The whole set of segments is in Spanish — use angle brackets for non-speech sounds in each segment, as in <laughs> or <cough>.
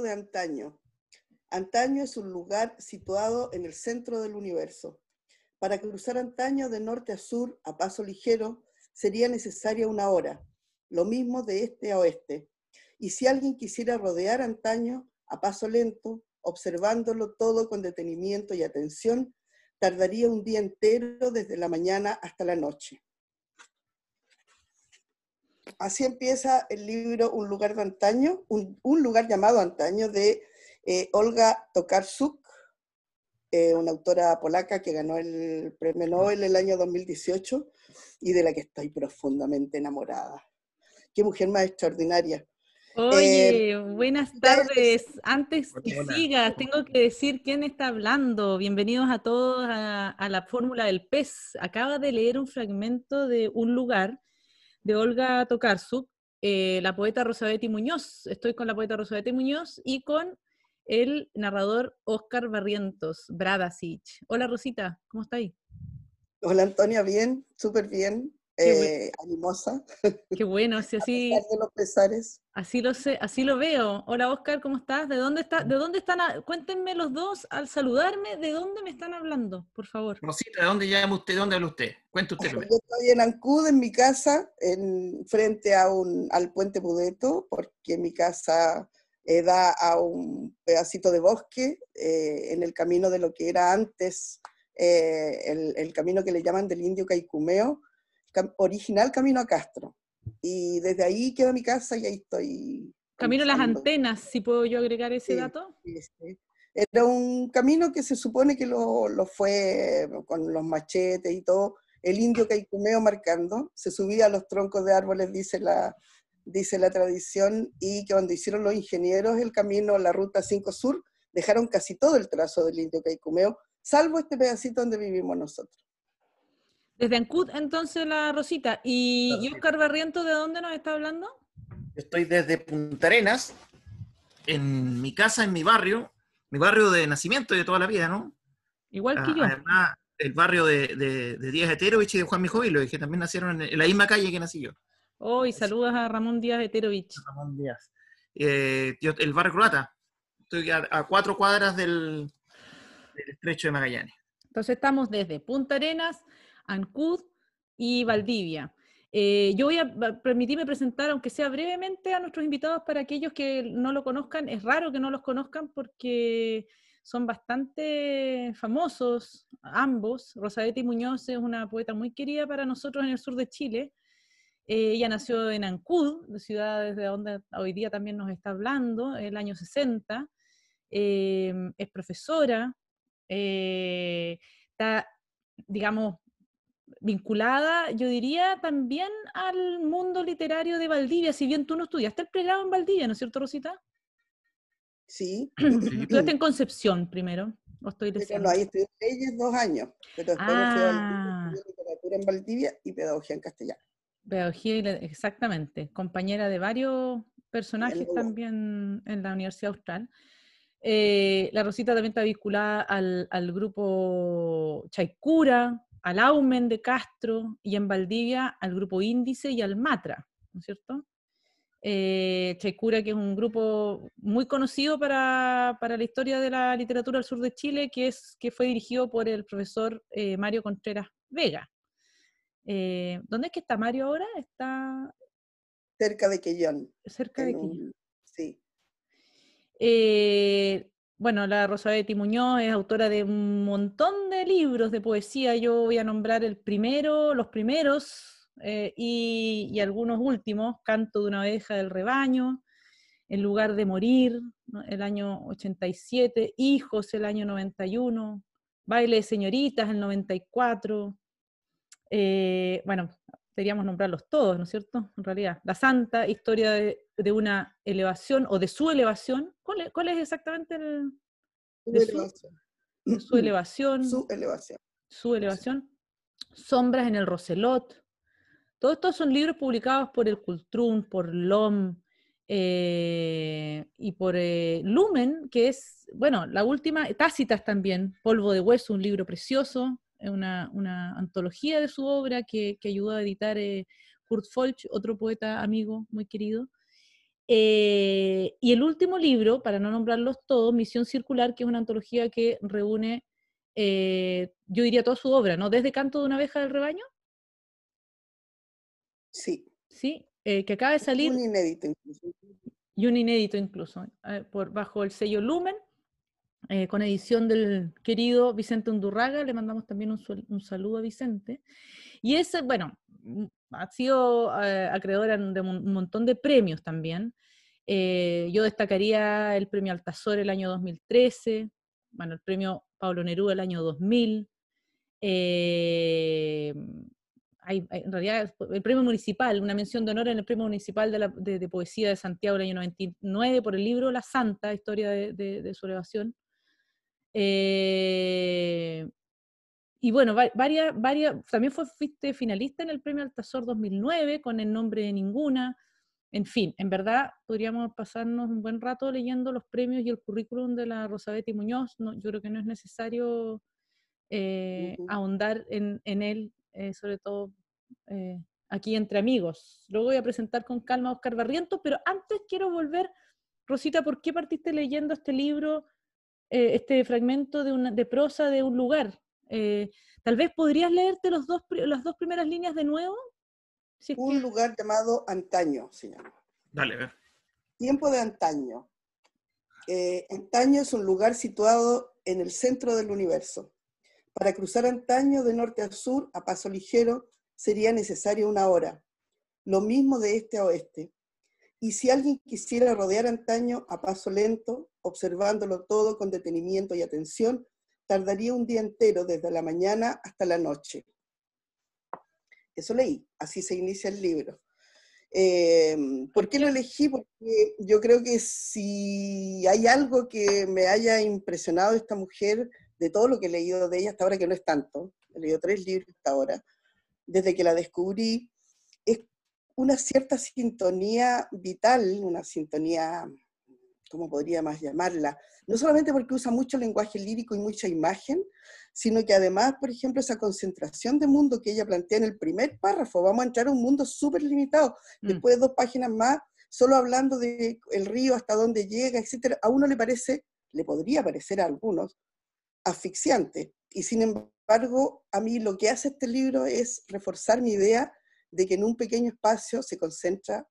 de antaño. Antaño es un lugar situado en el centro del universo. Para cruzar antaño de norte a sur a paso ligero sería necesaria una hora, lo mismo de este a oeste. Y si alguien quisiera rodear antaño a paso lento, observándolo todo con detenimiento y atención, tardaría un día entero desde la mañana hasta la noche. Así empieza el libro Un lugar de antaño, un, lugar llamado antaño de eh, Olga Tokarczuk, eh, una autora polaca que ganó el premio Nobel el año 2018 y de la que estoy profundamente enamorada. Qué mujer más extraordinaria. Oye, eh, buenas tardes. Antes que sigas, tengo que decir quién está hablando. Bienvenidos a todos a, la fórmula del pez. Acaba de leer un fragmento de Un lugar de Olga Tokarczuk, eh, la poeta Rosabetti Muñoz. Estoy con la poeta Rosabetti Muñoz y con el narrador Oscar Barrientos, Bradasic. Hola Rosita, ¿cómo está ahí? Hola Antonia, bien, súper bien. Eh, animosa. Qué bueno, si <laughs> así. de los pesares. Así lo sé, así lo veo. Hola Oscar, ¿cómo estás? ¿De dónde está, de dónde están? cuéntenme los dos al saludarme, ¿de dónde me están hablando, por favor? Rosita, ¿de dónde llama usted? ¿De dónde habla usted? Cuente usted. <laughs> Yo estoy en Ancud, en mi casa, en frente a un, al puente Pudeto, porque mi casa eh, da a un pedacito de bosque eh, en el camino de lo que era antes el, el camino que le llaman del Indio Caicumeo original camino a Castro. Y desde ahí queda mi casa y ahí estoy. Camino a las antenas, si puedo yo agregar ese dato. Era un camino que se supone que lo, lo, fue con los machetes y todo, el indio caicumeo marcando, se subía a los troncos de árboles, dice la, dice la tradición, y que cuando hicieron los ingenieros el camino, la ruta 5 Sur, dejaron casi todo el trazo del indio caicumeo, salvo este pedacito donde vivimos nosotros. Desde Ancud, entonces, la Rosita. ¿Y, Oscar Barriento, de dónde nos está hablando? Estoy desde Punta Arenas, en mi casa, en mi barrio, mi barrio de nacimiento de toda la vida, ¿no? Igual que ah, yo. Además, el barrio de, de, Díaz Eterovich y de Juan Mijovilo, que también nacieron en, la misma calle que nací yo. Oh, y saludas a Ramón Díaz Eterovich. Ramón Díaz. Eh, el barrio croata. Estoy a, cuatro cuadras del, del estrecho de Magallanes. Entonces estamos desde Punta Arenas Ancud y Valdivia. Eh, yo voy a permitirme presentar, aunque sea brevemente, a nuestros invitados para aquellos que no lo conozcan. Es raro que no los conozcan porque son bastante famosos ambos. Rosabetti Muñoz es una poeta muy querida para nosotros en el sur de Chile. Eh, ella nació en Ancud, ciudad desde donde hoy día también nos está hablando, el año 60. Eh, es profesora, está, digamos, vinculada, yo diría, también al mundo literario de Valdivia, si bien tú no estudiaste el pregrado en Valdivia, ¿no es cierto, Rosita? Sí. <clears throat> Estudiaste en Concepción primero, ¿o estoy diciendo? ahí estudié leyes dos años, pero después ah. literatura en Valdivia y pedagogía en castellano. Pedagogía, exactamente, compañera de varios personajes también en la Universidad Austral. Eh, la Rosita también está vinculada al, al grupo Chaicura, al Aumen de Castro y en Valdivia al grupo Índice y al Matra, ¿no es cierto? Eh, que es un grupo muy conocido para, la historia de la literatura del sur de Chile, que, es, que fue dirigido por el profesor eh, Mario Contreras Vega. Eh, ¿Dónde es que está Mario ahora? Está... Cerca de Quellón. Cerca de Quellón. Sí. Eh, bueno, la Rosabetti Muñoz es autora de un montón de libros de poesía. Yo voy a nombrar el primero, los primeros eh, y, algunos últimos. Canto de una abeja del rebaño, En lugar de morir, el año 87, Hijos, el año 91, Baile de señoritas, el 94. Eh, bueno, deberíamos nombrarlos todos, ¿no es cierto? En realidad, La Santa, historia de, una elevación o de su elevación. ¿Cuál es, exactamente el... Su elevación. Su, elevación. Su elevación. Su elevación. Sombras en el Roselot. Todos estos son libros publicados por el Cultrun, por LOM eh, y por eh, Lumen, que es, bueno, la última, Tácitas también, Polvo de Hueso, un libro precioso, una, una antología de su obra que, ayudó a editar eh, Kurt Folch, otro poeta amigo muy querido. Eh, y el último libro, para no nombrarlos todos, Misión Circular, que es una antología que reúne, eh, yo diría, toda su obra, ¿no? Desde Canto de una abeja del rebaño. Sí. Sí, eh, que acaba de salir. Un inédito incluso. Y un inédito incluso, por, bajo el sello Lumen, con edición del querido Vicente Undurraga. Le mandamos también un, saludo a Vicente. Y ese, bueno, ha sido acreedora de un montón de premios también. Eh, yo destacaría el premio Altazor el año 2013, bueno, el premio Pablo Neruda el año 2000. Eh, hay, en realidad, el premio municipal, una mención de honor en el premio municipal de, poesía de Santiago el año 99 por el libro La Santa, historia de, su elevación. Eh, y bueno, varias, varias, también fue, fuiste finalista en el premio Altazor 2009 con el nombre de Ninguna. En fin, en verdad podríamos pasarnos un buen rato leyendo los premios y el currículum de la Rosabetti Muñoz. No, yo creo que no es necesario eh, ahondar en, él, eh, sobre todo eh, aquí entre amigos. Luego voy a presentar con calma a Oscar Barrientos, pero antes quiero volver, Rosita, ¿por qué partiste leyendo este libro, este fragmento de, una, de prosa de un lugar? Tal vez podrías leerte los dos, las dos primeras líneas de nuevo un lugar llamado Antaño se llama. Dale, a ver. Tiempo de Antaño. Eh, antaño es un lugar situado en el centro del universo. Para cruzar Antaño de norte a sur a paso ligero sería necesaria una hora. Lo mismo de este a oeste. Y si alguien quisiera rodear Antaño a paso lento, observándolo todo con detenimiento y atención, tardaría un día entero desde la mañana hasta la noche. Eso leí, así se inicia el libro. Eh, ¿Por qué lo elegí? Porque yo creo que si hay algo que me haya impresionado esta mujer, de todo lo que he leído de ella hasta ahora, que no es tanto, he leído tres libros hasta ahora, desde que la descubrí, es una cierta sintonía vital, una sintonía, ¿cómo podría más llamarla? No solamente porque usa mucho lenguaje lírico y mucha imagen, sino que además, por ejemplo, esa concentración de mundo que ella plantea en el primer párrafo, vamos a entrar a un mundo súper limitado, mm. después de dos páginas más, solo hablando de el río, hasta dónde llega, etcétera, a uno le parece, le podría parecer a algunos, asfixiante. Y sin embargo, a mí lo que hace este libro es reforzar mi idea de que en un pequeño espacio se concentra,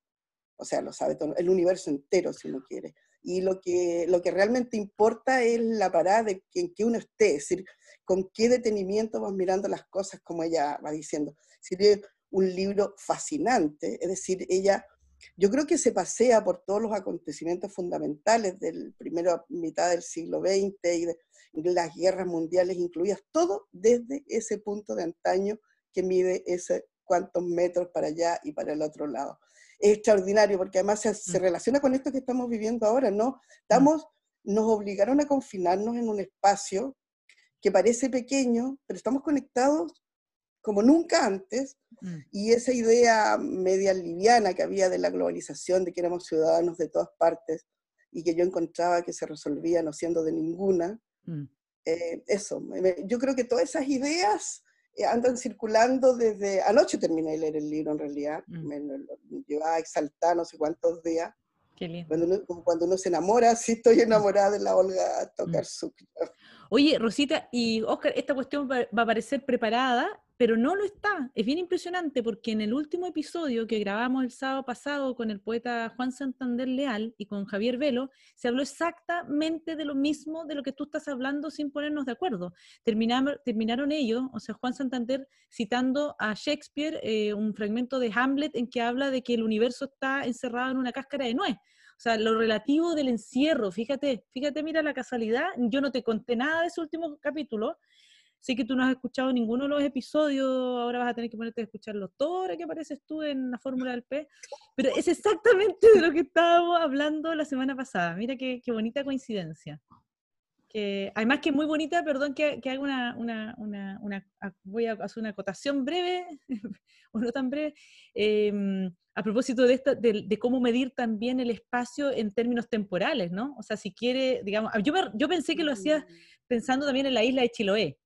o sea, lo sabe todo, el universo entero, si uno quiere. Y lo que, lo que realmente importa es la parada de que, en que uno esté, es decir, con qué detenimiento vas mirando las cosas, como ella va diciendo. Es un libro fascinante, es decir, ella, yo creo que se pasea por todos los acontecimientos fundamentales del primero mitad del siglo XX y de las guerras mundiales incluidas, todo desde ese punto de antaño que mide ese cuántos metros para allá y para el otro lado. Es extraordinario porque además se, se mm. relaciona con esto que estamos viviendo ahora, ¿no? Estamos, nos obligaron a confinarnos en un espacio que parece pequeño, pero estamos conectados como nunca antes, mm. y esa idea media liviana que había de la globalización, de que éramos ciudadanos de todas partes, y que yo encontraba que se resolvía no siendo de ninguna, mm. eh, eso, yo creo que todas esas ideas andan circulando desde, anoche terminé de leer el libro en realidad, mm. me, llevaba a exaltar no sé cuántos días, Cuando, uno, cuando uno se enamora, <laughs> sí estoy enamorada de la Olga Tokarczuk. Oye, Rosita y Oscar, esta cuestión va, a parecer preparada, pero no lo está. Es bien impresionante porque en el último episodio que grabamos el sábado pasado con el poeta Juan Santander Leal y con Javier Velo, se habló exactamente de lo mismo de lo que tú estás hablando sin ponernos de acuerdo. terminaron ellos, o sea, Juan Santander citando a Shakespeare eh, un fragmento de Hamlet en que habla de que el universo está encerrado en una cáscara de nuez. O sea, lo relativo del encierro, fíjate, fíjate, mira la casualidad, yo no te conté nada de ese último capítulo, sé que tú no has escuchado ninguno de los episodios, ahora vas a tener que ponerte a escucharlos todos, ahora que apareces tú en la fórmula del P, pero es exactamente de lo que estábamos hablando la semana pasada, mira qué, qué bonita coincidencia. Que, además que es muy bonita, perdón que, que haga una, una, una, una, voy a hacer una acotación breve, <laughs> o no tan breve, eh, a propósito de, esto, de, cómo medir también el espacio en términos temporales, ¿no? O sea, si quiere, digamos, yo, yo pensé que lo hacías mm. pensando también en la isla de Chiloé,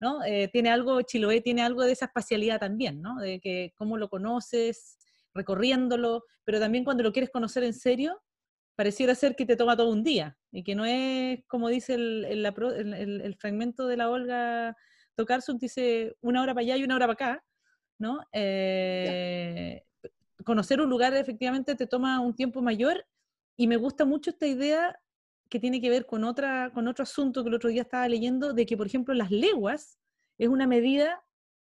¿no? Eh, tiene algo, Chiloé tiene algo de esa espacialidad también, ¿no? De que cómo lo conoces, recorriéndolo, pero también cuando lo quieres conocer en serio, pareciera ser que te toma todo un día y que no es como dice el, fragmento de la Olga Tokarczuk, dice una hora para allá y una hora para acá, ¿no? Eh, conocer un lugar efectivamente te toma un tiempo mayor y me gusta mucho esta idea que tiene que ver con, otra, con otro asunto que el otro día estaba leyendo, de que, por ejemplo, las leguas es una medida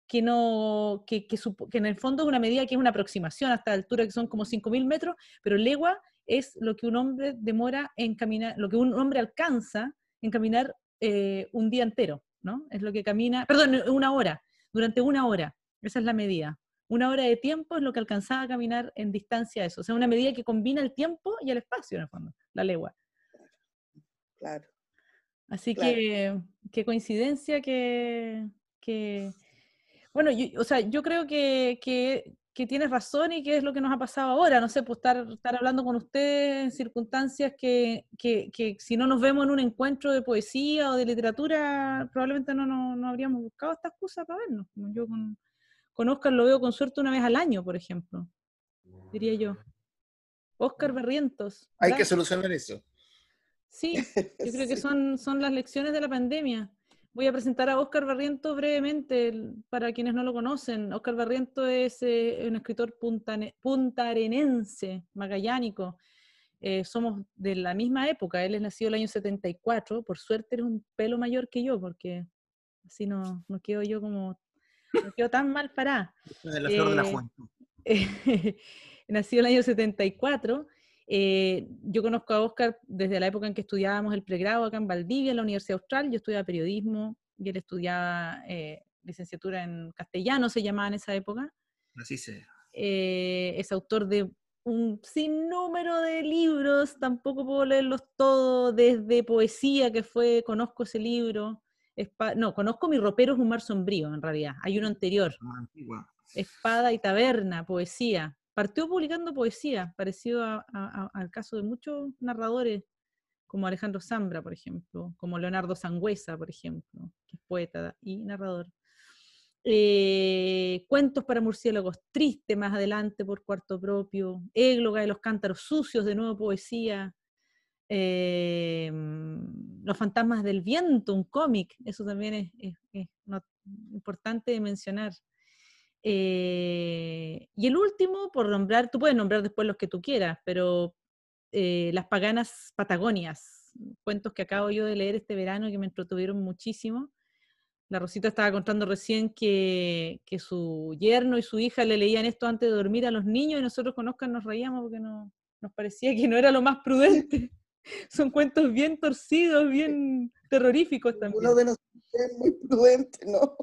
que, no, que, que, en el fondo es una medida que es una aproximación hasta la altura que son como 5.000 metros, pero legua es lo que un hombre demora en caminar, lo que un hombre alcanza en caminar eh, un día entero, ¿no? Es lo que camina, perdón, una hora, durante una hora, esa es la medida. Una hora de tiempo es lo que alcanzaba a caminar en distancia eso. O sea, una medida que combina el tiempo y el espacio, en el fondo, la legua. Claro. Así que, qué coincidencia que, que bueno, yo, o sea, yo creo que, que, que, tienes razón y que es lo que nos ha pasado ahora. No sé, pues estar, estar hablando con usted en circunstancias que, que, que, si no nos vemos en un encuentro de poesía o de literatura, probablemente no, no, no habríamos buscado esta excusa para vernos. Yo con, con Oscar lo veo con suerte una vez al año, por ejemplo, diría yo. Oscar Barrientos. Hay que solucionar eso. Sí, <laughs> yo creo que son, son las lecciones de la pandemia. Voy a presentar a Oscar Barrientos brevemente para quienes no lo conocen. Oscar Barrientos es eh, un escritor puntarenense, magallánico. Eh, somos de la misma época. Él es nacido el año 74. Por suerte eres un pelo mayor que yo, porque así no, no quedo yo como no quedó tan mal para. <laughs> la flor de la eh, <laughs> nació en el año 74. Eh, yo conozco a Oscar desde la época en que estudiábamos el pregrado acá en Valdivia, en la Universidad Austral. Yo estudiaba periodismo y él estudiaba eh, licenciatura en castellano, se llamaba en esa época. Así se. es autor de un sinnúmero de libros, tampoco puedo leerlos todos, desde poesía, que fue, conozco ese libro, no, conozco Mi ropero es un mar sombrío, en realidad. Hay uno anterior. Espada y taberna, poesía. Partió publicando poesía, parecido al caso de muchos narradores, como Alejandro Zambra, por ejemplo, como Leonardo Sangüesa, por ejemplo, que es poeta y narrador. Eh, cuentos para murciélagos triste más adelante por cuarto propio, Égloga de los cántaros sucios, de nuevo poesía, eh, los fantasmas del viento, un cómic, eso también es, importante mencionar. Eh, y el último, por nombrar, tú puedes nombrar después los que tú quieras, pero eh, Las paganas Patagonias, cuentos que acabo yo de leer este verano que me entretuvieron muchísimo. La Rosita estaba contando recién que, que, su yerno y su hija le leían esto antes de dormir a los niños y nosotros con Oscar nos reíamos porque no, nos parecía que no era lo más prudente. <laughs> son cuentos bien torcidos, bien terroríficos también. Uno de nosotros es muy prudente, ¿no?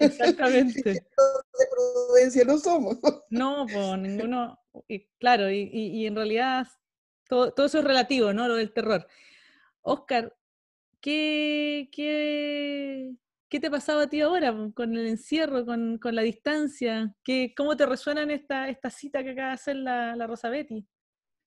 Exactamente. <laughs> de prudencia no somos. No, pues ninguno, y, claro, y, y, en realidad todo, todo, eso es relativo, ¿no? Lo del terror. Oscar, ¿qué, qué, qué te pasaba a ti ahora con el encierro, con, con la distancia? ¿Qué, ¿Cómo te resuena esta, esta cita que acaba de hacer la, la Rosa Betty?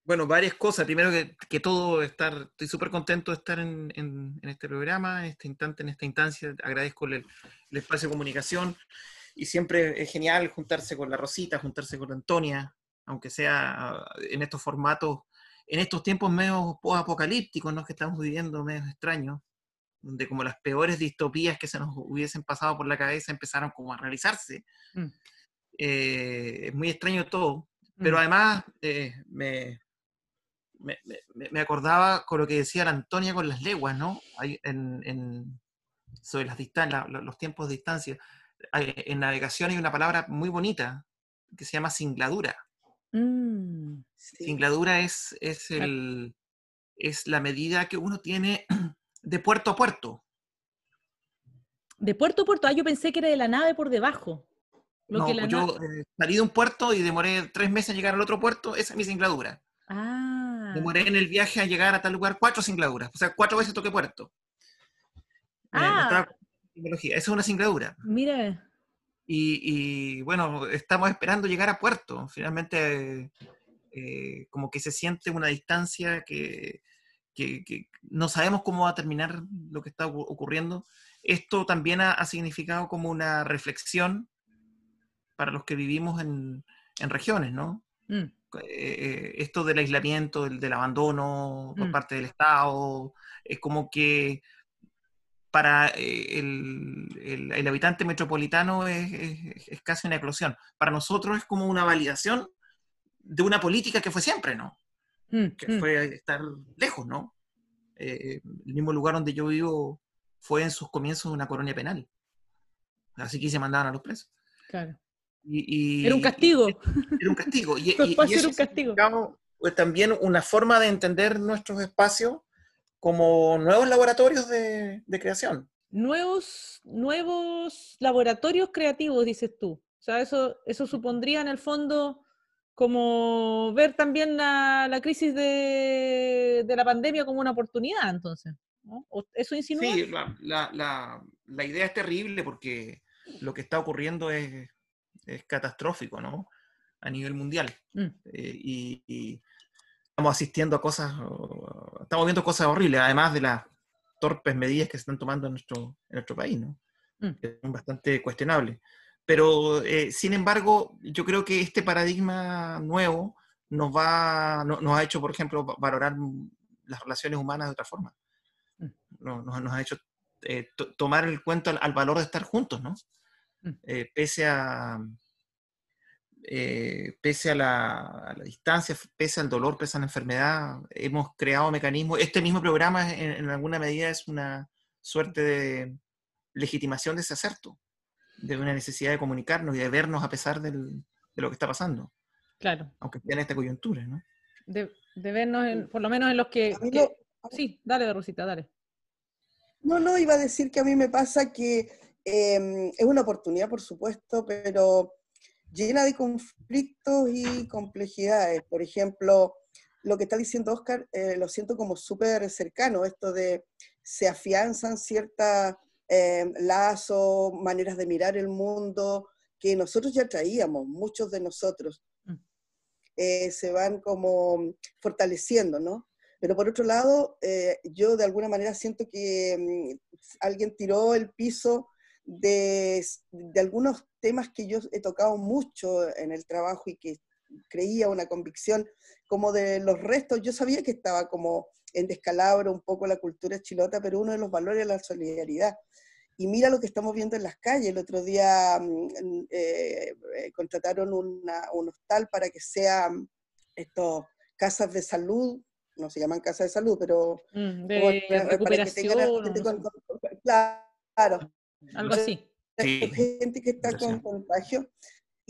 Bueno, varias cosas. Primero que, todo, estar, estoy súper contento de estar en, este programa, en este instante, en esta instancia. Agradezco el, espacio de comunicación y siempre es genial juntarse con la Rosita, juntarse con Antonia, aunque sea en estos formatos, en estos tiempos medio apocalípticos ¿no? que estamos viviendo, medio extraños, donde como las peores distopías que se nos hubiesen pasado por la cabeza empezaron como a realizarse. Mm. Eh, es muy extraño todo, pero mm. además eh, me, me, acordaba con lo que decía la Antonia con las leguas, ¿no? Hay en, sobre las los tiempos de distancia. en navegación hay una palabra muy bonita que se llama singladura. Mm, singladura es, es, el, es la medida que uno tiene <clears throat> de puerto a puerto. De puerto a puerto, ah, yo pensé que era de la nave por debajo. no, pues yo eh, salí de un puerto y demoré tres meses en llegar al otro puerto, esa es mi singladura. Ah. Demoré en el viaje a llegar a tal lugar cuatro singladuras. O sea, cuatro veces toqué puerto. Ah. Esa es una singladura. Mire. Y, bueno, estamos esperando llegar a puerto. Finalmente, eh, como que se siente una distancia que, no sabemos cómo va a terminar lo que está ocurriendo. Esto también ha, significado como una reflexión para los que vivimos en, en regiones, ¿no? Mm. Esto del aislamiento, del, del abandono por mm. parte del Estado, es como que para el, el, habitante metropolitano es, es, casi una eclosión. Para nosotros es como una validación de una política que fue siempre, ¿no? Mm, que mm. fue estar lejos, ¿no? Eh, el mismo lugar donde yo vivo fue en sus comienzos una colonia penal. Así que se mandaban a los presos. Claro. Y, era un castigo. Era un castigo. Y, <laughs> era un castigo. Pues, también una forma de entender nuestros espacios como nuevos laboratorios de, de, creación. Nuevos, nuevos laboratorios creativos, dices tú. O sea, eso, eso supondría en el fondo como ver también la, la crisis de, de, la pandemia como una oportunidad, entonces. ¿no? ¿Eso insinúa? Sí, la, la, la, idea es terrible porque lo que está ocurriendo es, es catastrófico, ¿no? A nivel mundial. Mm. Eh, y, estamos asistiendo a cosas, estamos viendo cosas horribles, además de las torpes medidas que se están tomando en nuestro, en nuestro país, ¿no? Mm. Es bastante cuestionable. Pero, eh, sin embargo, yo creo que este paradigma nuevo nos, va, nos ha hecho, por ejemplo, valorar las relaciones humanas de otra forma. Mm. Nos, nos, ha hecho eh, tomar el cuento al, valor de estar juntos, ¿no? Mm. Eh, pese a... pese a la, a la, distancia, pese al dolor, pese a la enfermedad, hemos creado mecanismos. Este mismo programa, en, en alguna medida, es una suerte de legitimación de ese acerto de una necesidad de comunicarnos y de vernos a pesar del, de lo que está pasando. Claro. Aunque esté en esta coyuntura, ¿no? De, de vernos, por lo menos en los que... sí, dale, Rosita, dale. No, no, iba a decir que a mí me pasa que em, es una oportunidad, por supuesto, pero llena de conflictos y complejidades. Por ejemplo, lo que está diciendo Oscar, eh, lo siento como súper cercano, esto de se afianzan ciertas eh, lazos, maneras de mirar el mundo, que nosotros ya traíamos, muchos de nosotros, mm. eh, se van como fortaleciendo, ¿no? Pero por otro lado, eh, yo de alguna manera siento que mm, alguien tiró el piso de, de, algunos temas que yo he tocado mucho en el trabajo y que creía una convicción como de los restos. Yo sabía que estaba como en descalabro un poco la cultura chilota, pero uno de los valores es la solidaridad. Y mira lo que estamos viendo en las calles. El otro día mm, eh, eh, contrataron una, un hostal para que sean estos casas de salud, no se llaman casas de salud, pero mm, de recuperación. claro. Algo así. Gente que está con contagio.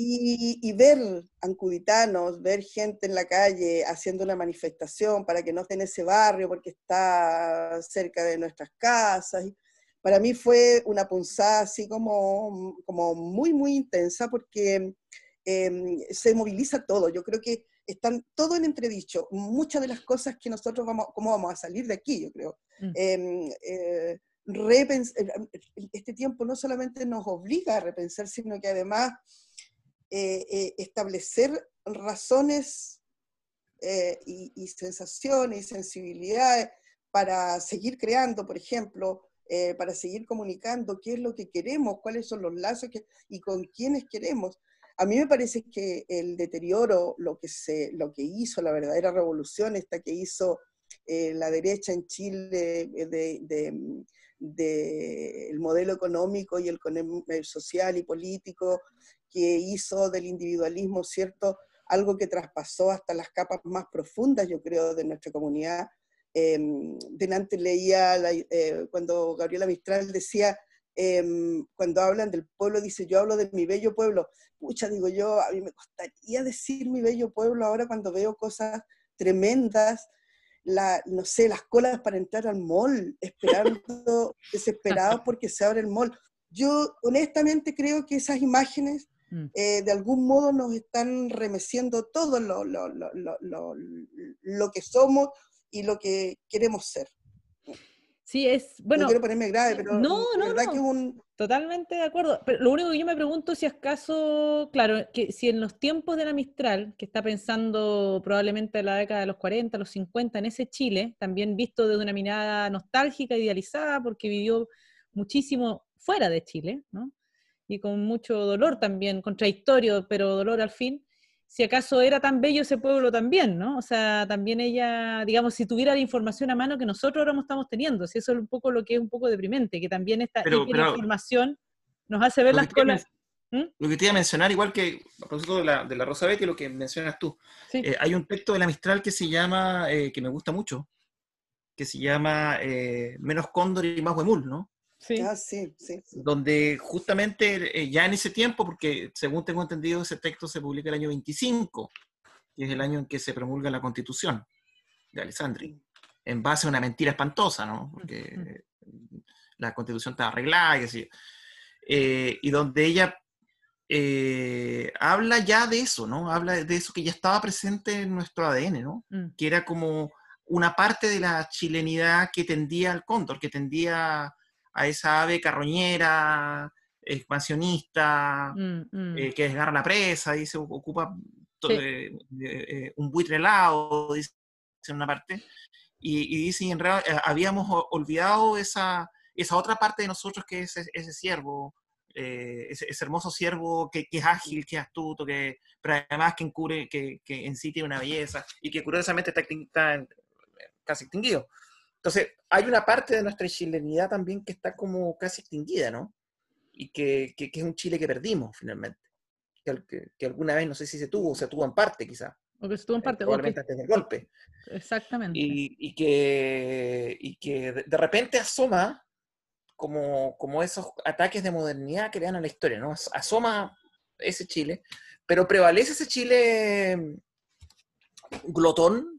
Y, y, ver ancuditanos, ver gente en la calle haciendo una manifestación para que no esté en ese barrio porque está cerca de nuestras casas para mí fue una punzada así como, como muy, muy intensa porque em, se moviliza todo. Yo creo que están todo en entredicho. Muchas de las cosas que nosotros vamos, cómo vamos a salir de aquí, yo creo. Mm. Em, eh, este tiempo no solamente nos obliga a repensar, sino que además eh, eh, establecer razones y, sensaciones y sensibilidades para seguir creando, por ejemplo, eh, para seguir comunicando qué es lo que queremos, cuáles son los lazos y con quiénes queremos. A mí me parece que el deterioro, lo que, se, lo que hizo la verdadera revolución, esta que hizo eh, la derecha en Chile eh, de, de, el modelo económico y el, social y político, que hizo del individualismo, ¿cierto? Algo que traspasó hasta las capas más profundas, yo creo, de nuestra comunidad, eh, delante leía eh, cuando Gabriela Mistral decía, em, cuando hablan del pueblo, dice, yo hablo de mi bello pueblo. Pucha, digo yo, a mí me costaría decir mi bello pueblo ahora cuando veo cosas tremendas, la, no sé, las colas para entrar al mall, <laughs> esperando, desesperados porque se abre el mall. Yo honestamente creo que esas imágenes mm. eh, de algún modo nos están remeciendo todo lo, lo, lo, lo, que somos y lo que queremos ser. Sí, es, bueno... No quiero ponerme grave, pero no, no, no, que un... totalmente de acuerdo. Pero lo único que yo me pregunto si acaso, claro, que si en los tiempos de la Mistral, que está pensando probablemente en la década de los 40, los 50, en ese Chile, también visto desde una mirada nostálgica, idealizada, porque vivió muchísimo fuera de Chile, ¿no? Y con mucho dolor también, contradictorio, pero dolor al fin. Si acaso era tan bello ese pueblo también, ¿no? O sea, también ella, digamos, si tuviera la información a mano que nosotros ahora estamos teniendo, si eso es un poco lo que es un poco deprimente, que también esta información nos hace ver las cosas. ¿Mm? Lo que te iba a mencionar, igual que a propósito de la, de la Rosa Betty, lo que mencionas tú, eh, hay un texto de la Mistral que se llama, eh, que me gusta mucho, que se llama eh, Menos Cóndor y más Huemul, ¿no? Sí. Ah, sí, sí, Donde justamente ya en ese tiempo, porque según tengo entendido, ese texto se publica el año 25, que es el año en que se promulga la Constitución de Alessandri, en base a una mentira espantosa, ¿no? Porque la Constitución estaba arreglada y así. y donde ella eh, habla ya de eso, ¿no? Habla de eso que ya estaba presente en nuestro ADN, ¿no? Mm. Que era como una parte de la chilenidad que tendía al cóndor, que tendía a esa ave carroñera, expansionista, mm, mm. Eh, que desgarra la presa y se ocupa un buitre helado, dice en una parte, y, dice, en realidad eh, habíamos olvidado esa, esa otra parte de nosotros que es ese, eh, ese, hermoso ciervo que, es ágil, que es astuto, que, pero además que, encubre, que, que en sí tiene una belleza y que curiosamente está, casi extinguido. Entonces, hay una parte de nuestra chilenidad también que está como casi extinguida, ¿no? Y que, que es un Chile que perdimos finalmente. Que, alguna vez, no sé si se tuvo, o se tuvo en parte quizá. O que se tuvo en parte. Probablemente antes del golpe. Exactamente. Y, y, que, y que de repente asoma como, como esos ataques de modernidad que le dan a la historia, ¿no? Asoma ese Chile, pero prevalece ese Chile mm, glotón,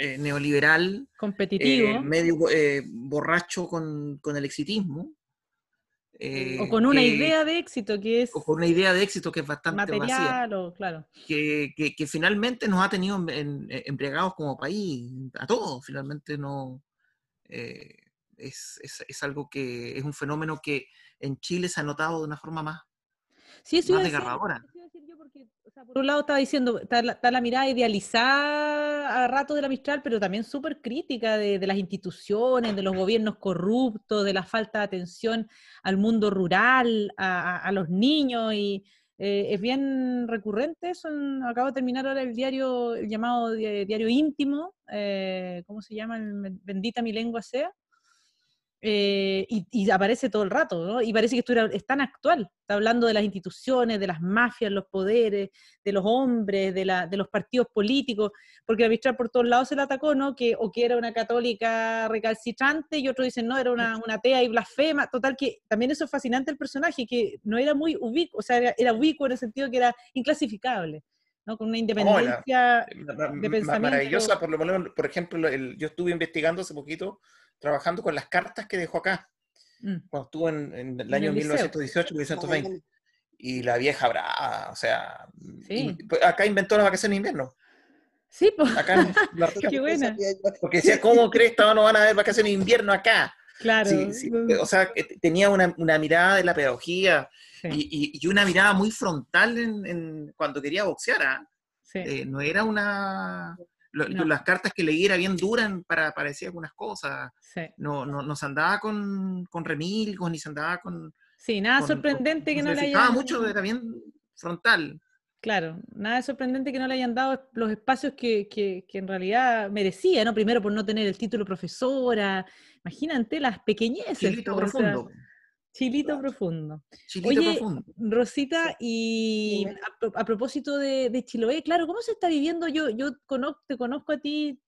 eh, neoliberal, competitivo, eh, medio eh, borracho con, con, el exitismo. o con una idea de éxito que es... O con una idea de éxito que es bastante material, o, claro. Que, que, que, finalmente nos ha tenido embriagados como país, a todos, finalmente no es, es, algo que es un fenómeno que en Chile se ha notado de una forma más, sí, más desgarradora. Por un lado estaba diciendo, está la, mirada idealizada a rato de la Mistral, pero también súper crítica de, las instituciones, de los gobiernos corruptos, de la falta de atención al mundo rural, a, los niños, y eh, es bien recurrente eso. acabo de terminar ahora el diario, el llamado diario íntimo, eh, ¿cómo se llama? Bendita mi lengua sea. Eh, y, aparece todo el rato, ¿no? Y parece que esto es tan actual. Está hablando de las instituciones, de las mafias, los poderes, de los hombres, de, la, de los partidos políticos, porque la Mistral por todos lados se la atacó, ¿no? Que, o que era una católica recalcitrante y otros dicen, no, era una, una atea y blasfema. Total, que también eso es fascinante el personaje, que no era muy ubicuo, o sea, era, ubicuo en el sentido que era inclasificable. ¿No? con una independencia de pensamiento. Maravillosa, por lo menos, por ejemplo, yo estuve investigando hace poquito trabajando con las cartas que dejó acá, mm. cuando estuvo en, el año 1918-1920. Y la vieja brava, o sea, pues, acá inventó las vacaciones de invierno. Sí, pues. Acá, <laughs> Qué buena. Porque decía, ¿cómo crees que no van a haber vacaciones de invierno acá? Claro. O sea, tenía una, una, mirada de la pedagogía y, y, una mirada muy frontal en, cuando quería boxear. ¿ah? Eh, no era una, las cartas que leí eran bien duras para, para decir algunas cosas. No, no, no, se andaba con, con remilgos, ni se andaba con... Sí, nada sorprendente que no le hayan... mucho, era bien frontal. Claro, nada sorprendente que no le hayan dado los espacios que, que, que, en realidad merecía, ¿no? Primero por no tener el título profesora. Imagínate las pequeñeces. profundo. Chilito profundo. Oye, Rosita, y a, propósito de, de, Chiloé, claro, ¿cómo se está viviendo? Yo, yo conozco, te conozco a ti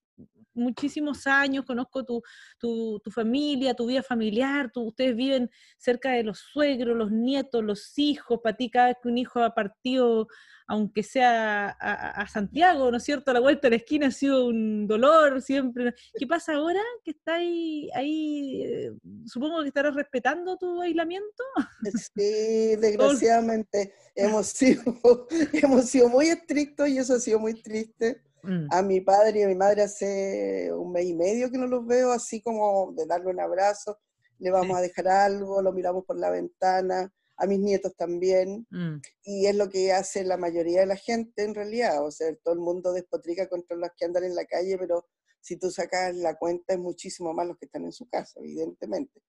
muchísimos años, conozco tu, tu, tu familia, tu vida familiar, ustedes viven cerca de los suegros, los nietos, los hijos, para ti cada vez que un hijo ha partido aunque sea a, Santiago, ¿no es cierto? La vuelta a la esquina ha sido un dolor siempre. ¿Qué pasa ahora que está ahí, ahí eh, supongo que estarás respetando tu aislamiento? <laughs> Sí, desgraciadamente <laughs> hemos sido, <laughs> hemos sido muy estrictos y eso ha sido muy triste. Mm. A mi padre y a mi madre hace un mes y medio que no los veo, así como de darle un abrazo, le vamos a dejar algo, lo miramos por la ventana, a mis nietos también, mm. y es lo que hace la mayoría de la gente en realidad, o sea, todo el mundo despotrica contra los que andan en la calle, pero si tú sacas la cuenta es muchísimo más los que están en su casa, evidentemente.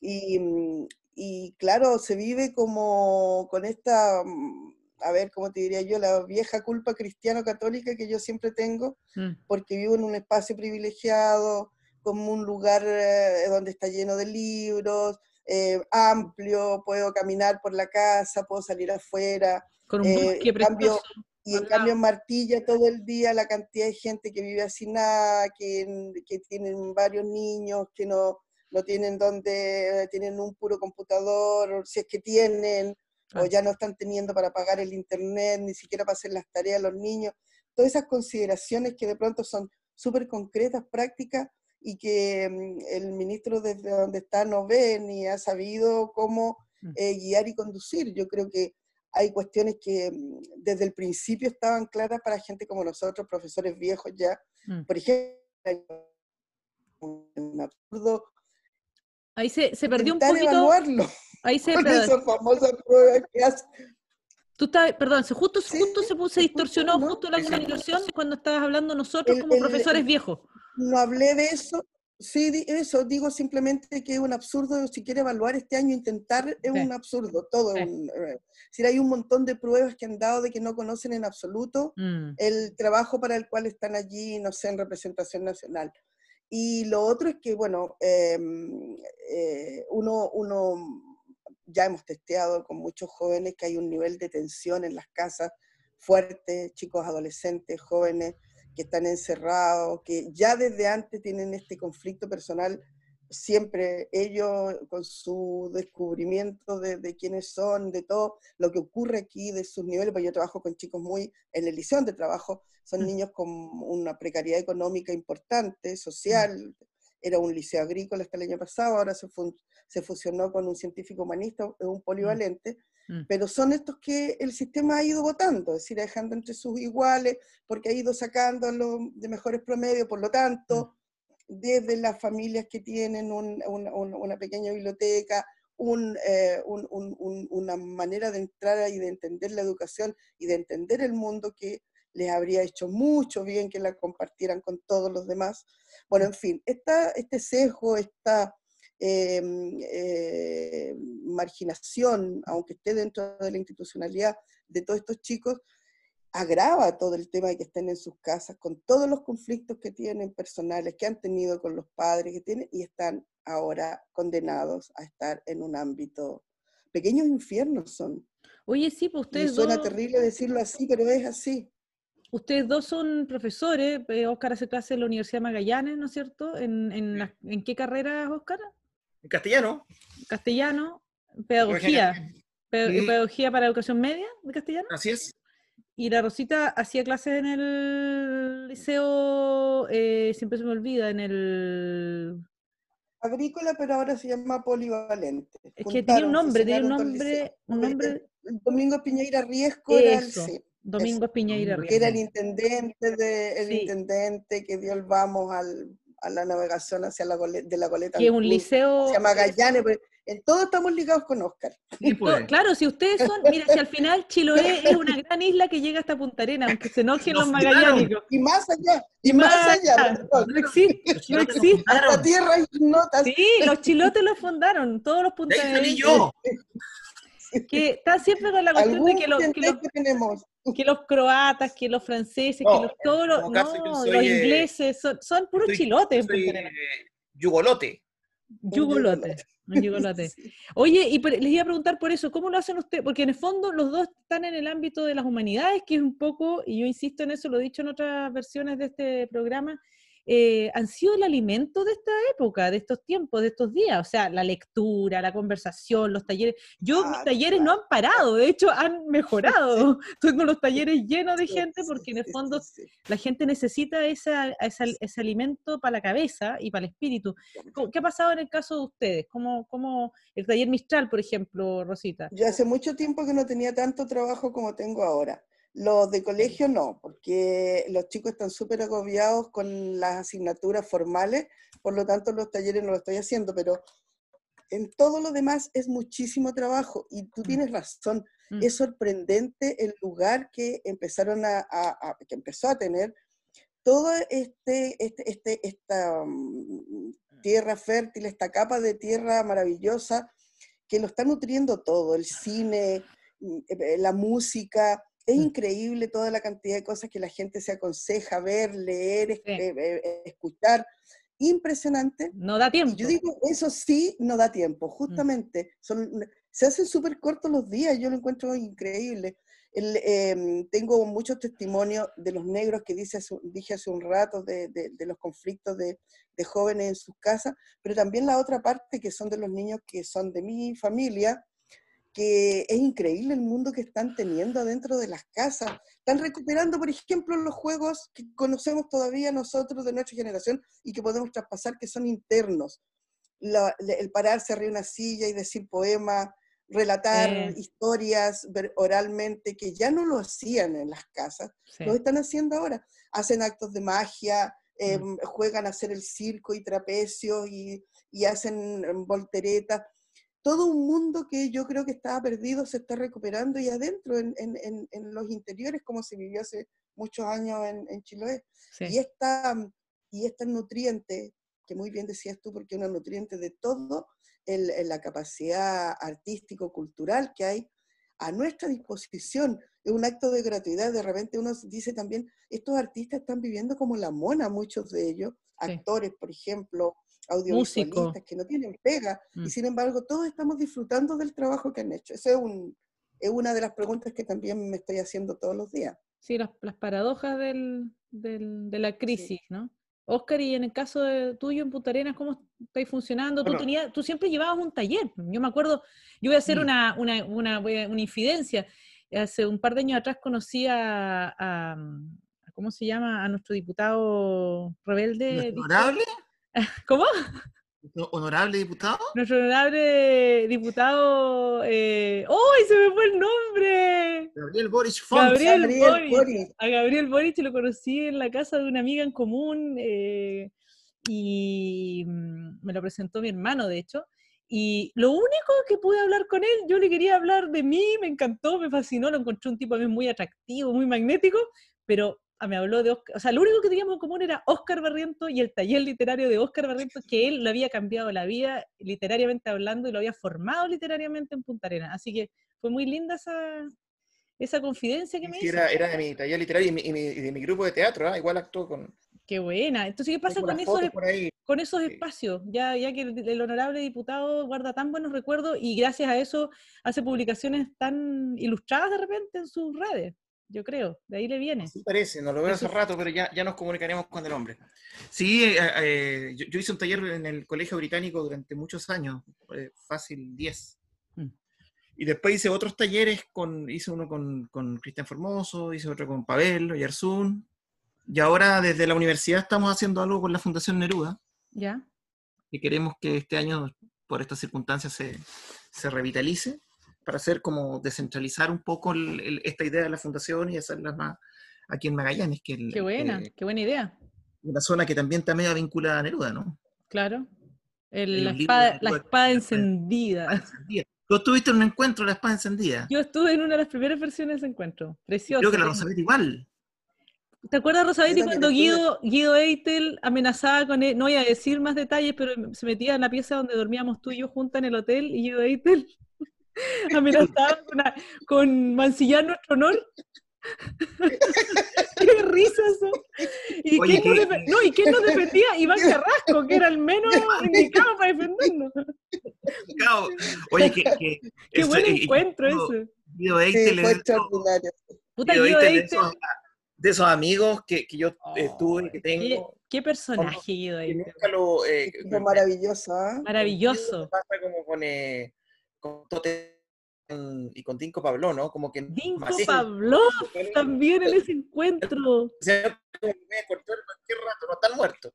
Y, y, claro, se vive como con esta, a ver, ¿cómo te diría yo? La vieja culpa cristiano-católica que yo siempre tengo, mm. porque vivo en un espacio privilegiado, como un lugar eh, donde está lleno de libros, eh, amplio, puedo caminar por la casa, puedo salir afuera. Con un eh, cambio, y en cambio en Martilla todo el día la cantidad de gente que vive así nada, que, que tienen varios niños, que no, no tienen donde, tienen un puro computador, si es que tienen, o ya no están teniendo para pagar el internet, ni siquiera para hacer las tareas los niños. Todas esas consideraciones que de pronto son súper concretas, prácticas, y que mm, el ministro desde donde está no ve ni ha sabido cómo mm. eh, guiar y conducir. Yo creo que hay cuestiones que mm, desde el principio estaban claras para gente como nosotros, profesores viejos ya. Por ejemplo, un absurdo. Ahí se, se perdió un poquito. Evaluarlo. Ahí se <laughs> con esa famosa prueba que hace. Tú estás, perdón, justo, justo se, se distorsionó justo la comunicación cuando estabas hablando nosotros como profesores viejos. No hablé de eso, sí, eso, digo simplemente que es un absurdo, si quiere evaluar este año, intentar es un absurdo, todo. Eh, si hay un montón de pruebas que han dado de que no conocen en absoluto mm. el trabajo para el cual están allí, no sé, en representación nacional. Y lo otro es que, bueno, em, eh, uno, uno, ya hemos testeado con muchos jóvenes que hay un nivel de tensión en las casas fuerte, chicos adolescentes, jóvenes, que están encerrados, que ya desde antes tienen este conflicto personal, siempre ellos con su descubrimiento de, de, quiénes son, de todo lo que ocurre aquí, de sus niveles, pues yo trabajo con chicos muy, en el liceo de trabajo, son mm. niños con una precariedad económica importante, social, era un liceo agrícola hasta el año pasado, ahora se, se fusionó con un científico humanista, es un mm. polivalente, Mm. Pero son estos que el sistema ha ido votando, es decir, dejando entre sus iguales, porque ha ido sacándolos de mejores promedios, por lo tanto, mm. Desde las familias que tienen una pequeña biblioteca, eh, una manera de entrar y de entender la educación y de entender el mundo que les habría hecho mucho bien que la compartieran con todos los demás. Bueno, en fin, este sesgo, esta Em, eh, marginación, aunque esté dentro de la institucionalidad de todos estos chicos, agrava todo el tema de que estén en sus casas con todos los conflictos que tienen personales, que han tenido con los padres, que tienen, y están ahora condenados a estar en un ámbito. Pequeños infiernos son. Oye, sí, pues ustedes. suena terrible decirlo así, pero es así. Ustedes dos son profesores, Oscar eh, hace clase en la Universidad Magallanes, ¿no es cierto? ¿En, en, ¿en qué carrera, Oscar? En castellano. Castellano, pedagogía. Pedagogía para educación media de castellano. Así es. Y la Rosita hacía clases en el liceo, eh, siempre se me olvida, en el... Agrícola, pero ahora se llama polivalente. Es que tiene un nombre, tiene un nombre... Un nombre... Domingo Piñeira Riesco era el... Domingo Piñeira Riesco. era el intendente, de, el intendente que dio el vamos al, a la navegación hacia la de la goleta. Que un liceo... Hacia Magallanes, pues, en todo estamos ligados con Oscar. Pues. Claro, si ustedes son, mira, si al final Chiloé <laughs> es una gran isla que llega hasta Punta Arena, aunque se enojen los magallánicos. Y más allá, y más, allá. No existe, no existe. La tierra y notas. Sí, los chilotes los fundaron, todos los punta yo. Que están siempre con la cuestión de que, los, que, los, tenemos que los croatas, que los franceses, que los, todos los, no, los ingleses, son, son puros chilotes. Eh, yugolote. Yugolote. yugolote. <laughs> Oye, y les iba a preguntar por eso, ¿cómo lo hacen ustedes? Porque en el fondo los dos están en el ámbito de las humanidades, que es un poco, y yo insisto en eso, lo he dicho en otras versiones de este programa, eh, han sido el alimento de esta época, de estos tiempos, de estos días. O sea, la lectura, la conversación, los talleres. Yo, mis talleres no han parado, de hecho, han mejorado. <laughs> <laughs> Tengo los talleres <laughs> llenos de gente porque en el fondo la gente necesita esa, ese alimento para la cabeza y para el espíritu. ¿Qué ha pasado en el caso de ustedes? ¿Cómo, cómo el taller Mistral, por ejemplo, Rosita? Yo hace mucho tiempo que no tenía tanto trabajo como tengo ahora. Los de colegio no, porque los chicos están súper agobiados con las asignaturas formales, por lo tanto los talleres no lo estoy haciendo, pero en todo lo demás es muchísimo trabajo y tú mm. tienes razón, mm. es sorprendente el lugar que empezaron a, que empezó a tener toda este, este, este, esta mm, tierra fértil, esta capa de tierra maravillosa que lo está nutriendo todo, el cine, mm, eh, la música. Es Mm. increíble toda la cantidad de cosas que la gente se aconseja ver, leer, Sí. eh, eh, escuchar. Impresionante. No da tiempo. Yo digo, eso sí no da tiempo, justamente. Son, se hacen súper cortos los días, yo lo encuentro increíble. El, em, tengo muchos testimonios de los negros que dice, dije hace un rato, de, de- de los conflictos de, de jóvenes en sus casas, pero también la otra parte que son de los niños que son de mi familia, que es increíble el mundo que están teniendo adentro de las casas. Están recuperando, por ejemplo, los juegos que conocemos todavía nosotros de nuestra generación y que podemos traspasar, que son internos. La- el pararse arriba de una silla y decir poemas, relatar Eh. historias oralmente, que ya no lo hacían en las casas, Sí. lo están haciendo ahora. Hacen actos de magia, em, juegan a hacer el circo y trapecio y, y hacen em, volteretas. Todo un mundo que yo creo que estaba perdido se está recuperando y adentro, en, en- en- en los interiores, como se vivió hace muchos años en, en Chiloé. sí. Y esta, y esta nutriente, que muy bien decías tú, porque es una nutriente de todo el- el- la capacidad artístico-cultural que hay a nuestra disposición. Es un acto de gratuidad. De repente uno dice también, estos artistas están viviendo como la mona, muchos de ellos, Sí. actores, por ejemplo, audiovisualistas que no tienen pega, Mm. y sin embargo todos estamos disfrutando del trabajo que han hecho. Eso es, un, es una de las preguntas que también me estoy haciendo todos los días. Sí, las, las paradojas del, del- de la crisis, ¿no? Oscar, y en el caso de tuyo en Punta Arenas, ¿cómo estáis funcionando? Tú, Bueno. tenías, tú siempre llevabas un taller. Yo me acuerdo, yo voy a hacer Mm. una, una, una, voy a- una infidencia. Hace un par de años atrás conocí a, a- ¿cómo se llama? A nuestro diputado rebelde. ¿Nuestro Víctor- honorable? <laughs> ¿Cómo? ¿Nuestro honorable diputado? Nuestro honorable diputado. Eh... ¡Uy! Se me fue el nombre. Gabriel Boris Font. Gabriel, Gabriel Boric. Boric. A Gabriel Boric lo conocí en la casa de una amiga en común eh, y mm, me lo presentó mi hermano, de hecho. Y lo único que pude hablar con él, yo le quería hablar de mí, me encantó, me fascinó, lo encontré un tipo también muy atractivo, muy magnético, pero me habló de Oscar, o sea, lo único que teníamos en común era Oscar Barriento y el taller literario de Oscar Barriento, que él le había cambiado la vida literariamente hablando y lo había formado literariamente en Punta Arenas. Así que fue muy linda esa, esa confidencia que me hizo. era, era de mi taller literario y, mi- y mi- y de mi grupo de teatro, ¿ah? igual actuó con, Qué buena. Entonces, ¿qué pasa con esos, con esos espacios? Ya, ya que el, el honorable diputado guarda tan buenos recuerdos y gracias a eso hace publicaciones tan ilustradas de repente en sus redes, yo creo. De ahí le viene. Sí parece, no lo veo hace rato, pero ya, ya nos comunicaremos con el hombre. Sí, eh, eh, yo, yo hice un taller en el Colegio Británico durante muchos años, eh, fácil 10. Mm. Y después hice otros talleres, con, hice uno con, con Cristian Formoso, hice otro con Pavel Oyarzún. Y ahora desde la universidad estamos haciendo algo con la Fundación Neruda, ¿Ya? y queremos que este año, por estas circunstancias, se, se revitalice para hacer como descentralizar un poco el- el- esta idea de la fundación y hacerla más aquí en Magallanes, que, el- Qué buena, que- qué buena idea. una zona que también está medio vinculada a Neruda, ¿no? Claro. La, espada, de la espada encendida. Encendida. Tú estuviste en un encuentro la espada encendida. Yo estuve en una de las primeras versiones de ese encuentro. Precioso. Creo que la ¿eh? Rosalía igual. ¿Te acuerdas, Rosabetti, cuando. Guido, Guido Eitel amenazaba con él? No voy a decir más detalles, pero se metía en la pieza donde dormíamos tú y yo juntas en el hotel y Guido Eitel <laughs> amenazaba con, con mancillar nuestro honor. <laughs> ¡Qué risa eso! ¿Y, Oye, quién nos qué- no, ¿Y quién nos defendía? Iván Carrasco, que era el menos <laughs> indicado para defendernos. Claro. Oye, que, que ¡Qué esto- buen y- encuentro Guido- ese! Guido Sí, fue es- extraordinario. Puta, Guido Guido Eitel de esos, de esos amigos que, que yo eh, tuve y que Qué, tengo. qué personaje, Guido que Eitel. nunca lo. eh, maravilloso, ¿ah? Maravilloso. pasa como con, eh, con Tote y con Dinko Pablo, ¿no? Como que Dinko Pavlov <laughs> también en ese encuentro. <laughs> se me encontró en cualquier rato, no están muertos.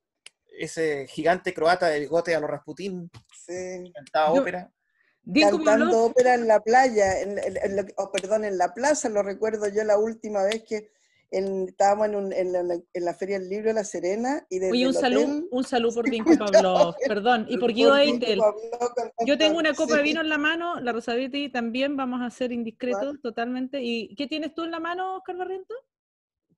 Ese gigante croata de bigote a los Rasputín, Sí. cantaba Yo- ópera. Dinko Cantando Pavlov, ópera en la playa, en, en- en lo- oh, perdón, en la plaza, lo recuerdo yo la última vez que en- estábamos en, un- en la, en la Feria del Libro de La Serena y desde oye, un el salud, hotel, un salud por escuchaba Pavlov, <laughs> perdón, y por Guido Eitel. Yo tengo una copa de vino en la mano, la Rosabetti también, vamos a ser indiscretos totalmente. ¿Y qué tienes tú en la mano, Oscar Barriento?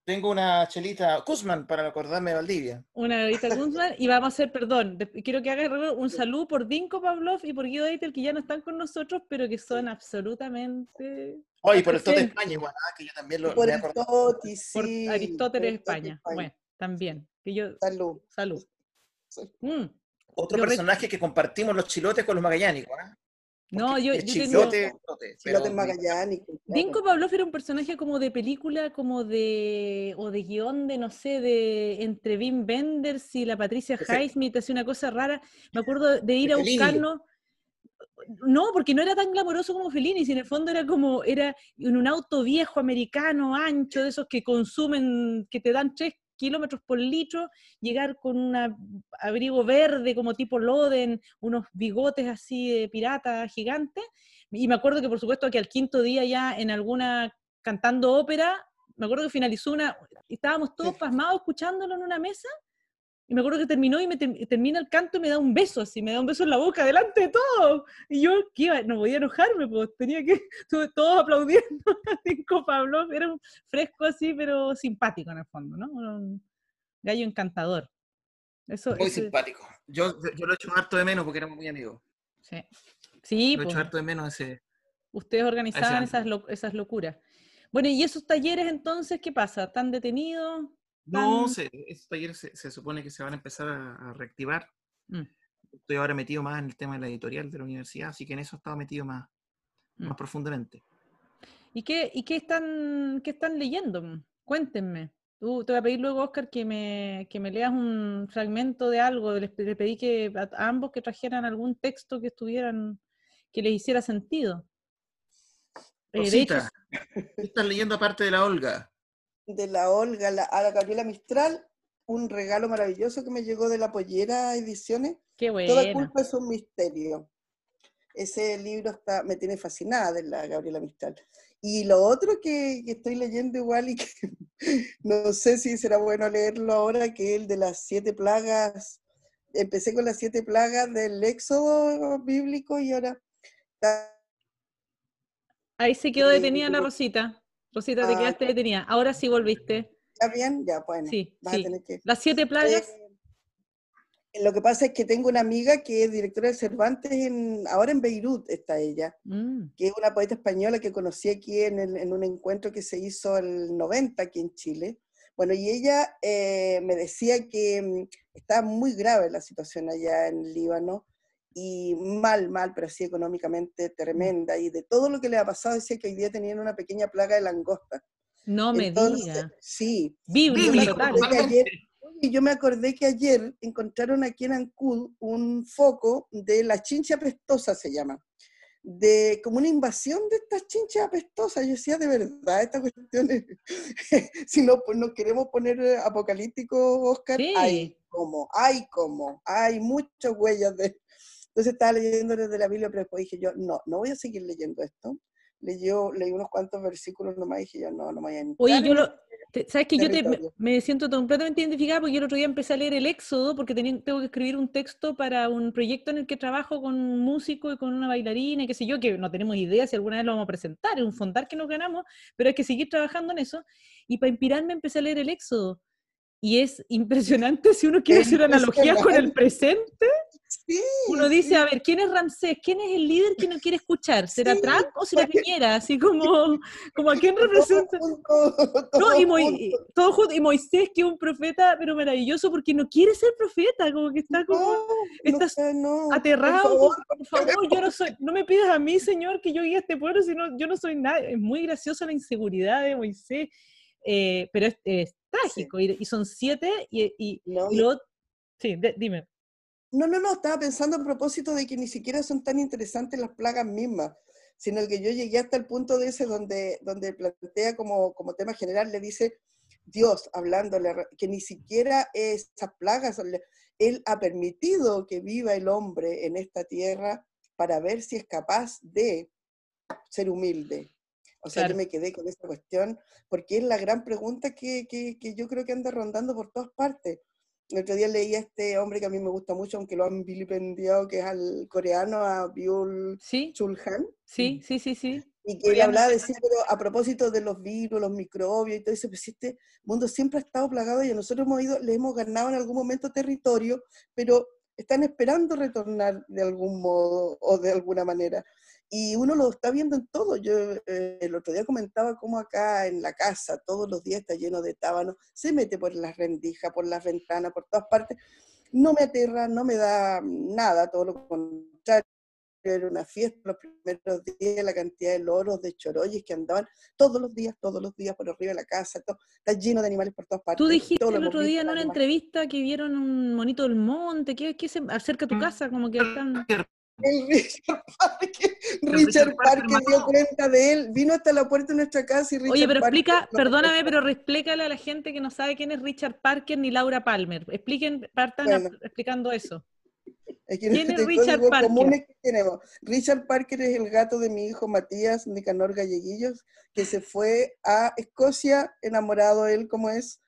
Tengo una chelita Kuzman para acordarme de Valdivia. Una bebida Guzmán, y vamos a hacer, perdón, quiero que hagas un saludo por Dinko Pavlov y por Guido Eitel, que ya no están con nosotros, pero que son absolutamente Oye, por el Tote España igual, ah, que yo también lo Por el Toti, sí. Por Aristóteles España. Bueno, también. Que yo... Salud. Salud. Mm. Otro personaje que compartimos los chilotes con los magallánicos, ¿ah? No, yo, yo chilote, chilote magallánico. Dinko Pavlov era un personaje como de película, como de, o de guion de, no sé, de entre Wim Wenders y la Patricia Highsmith, hacía una cosa rara. Me acuerdo de ir a buscarnos. No, porque no era tan glamoroso como Fellini, si en el fondo era como, era en un auto viejo americano, ancho, de esos que consumen, que te dan tres kilómetros por litro, llegar con un abrigo verde como tipo Loden, unos bigotes así de pirata gigante. Y me acuerdo que por supuesto que al quinto día ya en alguna cantando ópera, me acuerdo que finalizó una, estábamos todos pasmados escuchándolo en una mesa y me acuerdo que terminó y me termina el canto y me da un beso así, me da un beso en la boca delante de todo. Y yo, ¿qué No podía enojarme, pues tenía que, <laughs> estuve todos aplaudiendo <laughs> a Pablo, era un fresco así, pero simpático en el fondo, ¿no? Un gallo encantador. Eso, muy simpático. Yo, yo lo he hecho harto de menos porque éramos muy amigos. Sí. Sí, lo he hecho pues. harto de menos ese. Ustedes organizaban esas, esas locuras. Bueno, ¿y esos talleres entonces qué pasa? ¿Están detenidos? No, se, estos talleres se, supone que se van a empezar a, reactivar. Mm. Estoy ahora metido más en el tema de la editorial de la universidad, así que en eso he estado metido más, más mm. profundamente. ¿Y qué, y qué están, qué están leyendo? Cuéntenme. Te voy a pedir luego, Oscar, que me, que me leas un fragmento de algo. Les, pedí que a, ambos que trajeran algún texto que estuvieran, que les hiciera sentido. Eh, de hecho, ¿Qué estás leyendo aparte de la Olga? De la Olga a la Gabriela Mistral, un regalo maravilloso que me llegó de la Pollera Ediciones. Qué bueno. Toda culpa es un misterio. Ese libro está, me tiene fascinada de la Gabriela Mistral. Y lo otro que, estoy leyendo igual y que <laughs> no sé si será bueno leerlo ahora, que es el de las siete plagas. Empecé con las siete plagas del éxodo bíblico y ahora... Ahí se quedó detenida la Rosita. Rosita, te ah, quedaste detenida. Ahora sí volviste. ¿Está bien? Ya, bueno. Sí, sí. Las siete plagas. Eh, lo que pasa es que tengo una amiga que es directora de Cervantes, en, ahora en Beirut está ella, mm. que es una poeta española que conocí aquí en, en, un encuentro que se hizo el 90 aquí en Chile. Bueno, y ella eh, me decía que mm, estaba muy grave la situación allá en Líbano, y mal, mal, pero sí económicamente tremenda. Y de todo lo que le ha pasado, decía que hoy día tenían una pequeña plaga de langosta. No me diga. Sí. Bíblico, y yo me acordé que ayer encontraron aquí en Ancud un foco de la chincha apestosa, se llama. De como una invasión de estas chinchas apestosas. Yo decía, de verdad, esta cuestión es, <laughs> si no pues nos queremos poner apocalíptico, Oscar, hay como, hay como, hay muchas huellas de, entonces estaba leyendo desde la Biblia, pero después dije yo, no, no voy a seguir leyendo esto. Leyó, leí unos cuantos versículos nomás y dije yo, no, no me voy a Oye, yo lo, ¿sabes que yo me, siento completamente identificada porque yo el otro día empecé a leer el Éxodo porque tengo que escribir un texto para un proyecto en el que trabajo con un músico y con una bailarina y qué sé yo, que no tenemos idea si alguna vez lo vamos a presentar, es un fondar que nos ganamos, pero hay que seguir trabajando en eso. Y para inspirarme empecé a leer el Éxodo. Y es impresionante <laughs> si uno quiere hacer <laughs> analogía con el presente. Uno dice, a ver, ¿quién es Ramsés? ¿Quién es el líder que no quiere escuchar? ¿Será Trump o será Piñera? Así como, <laughs> como a quién representa. no, y, todo junto, y Moisés, que es un profeta, pero maravilloso, porque no quiere ser profeta, como que está como, no, aterrado. Por favor, yo no soy, no me pidas a mí, Señor, que yo guíe a este pueblo, sino yo no soy nada. Es muy graciosa la inseguridad de Moisés, eh, pero es, trágico, y, son siete, y, y, sí, dime. No, no, no, estaba pensando a propósito de que ni siquiera son tan interesantes las plagas mismas, sino que yo llegué hasta el punto de ese donde, donde plantea como, como tema general, le dice Dios hablándole, que ni siquiera esas plagas, Él ha permitido que viva el hombre en esta tierra para ver si es capaz de ser humilde. O sea, yo me quedé con esta cuestión, porque es la gran pregunta que, que, que yo creo que anda rondando por todas partes. El otro día leí a este hombre que a mí me gusta mucho, aunque lo han vilipendiado, que es al coreano, a Byul ¿Sí? Chulhan. Sí, sí, sí, sí. Y que él hablaba de pero a propósito de los virus, los microbios y todo eso, pues este mundo siempre ha estado plagado y nosotros hemos ido, le hemos ganado en algún momento territorio, pero están esperando retornar de algún modo o de alguna manera. Y uno lo está viendo en todo. Yo eh, el otro día comentaba cómo acá en la casa todos los días está lleno de tábanos, se mete por las rendijas, por las ventanas, por todas partes. No me aterra, no me da nada, todo lo contrario era una fiesta los primeros días, la cantidad de loros, de choroyes que andaban todos los días, todos los días por arriba de la casa, todo, está lleno de animales por todas partes. Tú dijiste el otro día en una entrevista que vieron un monito del monte, que, se acerca a tu mm. casa, como que están... El Richard Parker, <laughs> Richard, Parker, dio cuenta de él, vino hasta la puerta de nuestra casa y Richard Oye, pero explica, perdóname, pero explícale a la gente que no sabe quién es Richard Parker ni Laura Palmer. Expliquen, partan explicando eso. ¿Quién <laughs> es Richard Parker? Que tenemos. Richard Parker es el gato de mi hijo Matías Nicanor Galleguillos, que se fue a Escocia, enamorado él como es,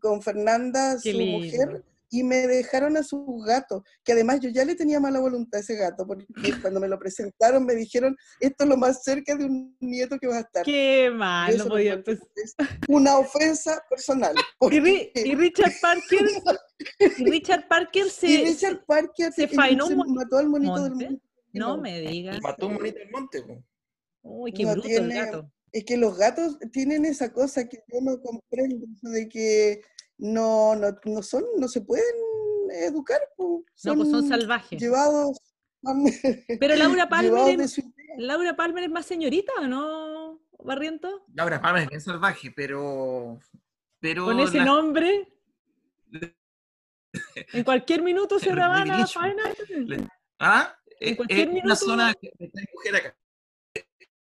con Fernanda, su mujer, y me dejaron a su gato, que además yo ya le tenía mala voluntad a ese gato, porque <laughs> cuando me lo presentaron me dijeron, esto es lo más cerca de un nieto que va a estar. Qué mal, no podía Una ofensa personal. <laughs> Y, Richard Parker, y <laughs> Richard Parker se, y Richard Parker se, fainó mató al monito del monte. No, me digas. Mató un monito del monte. Uy, qué bruto el gato. Es que los gatos tienen esa cosa que yo no comprendo, de que no, no, no son, no se pueden educar. Son, no, pues son salvajes. Llevados. <laughs> Pero Laura Palmer, es, Laura Palmer es más señorita, ¿o no, Barriento? Laura Palmer es bien salvaje, pero. pero Con ese nombre. <laughs> en cualquier minuto se van a la faena. ¿Ah? En cualquier minuto. Una zona, que,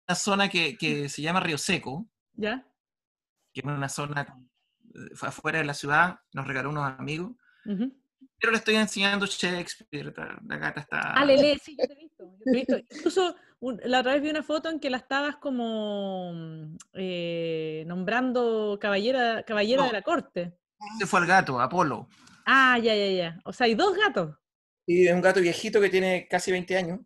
una zona que, que se llama Río Seco. ¿Ya? Que es una zona afuera de la ciudad, nos regaló unos amigos. Pero le estoy enseñando Shakespeare, la gata está... Ah, Lele, sí, yo te he visto. Yo te he visto. Incluso la otra vez vi una foto en que la estabas como eh, nombrando caballera, caballera de la corte. Ese fue el gato, Apolo. Ah, ya, ya, ya. O sea, hay dos gatos. Y es un gato viejito que tiene casi 20 años.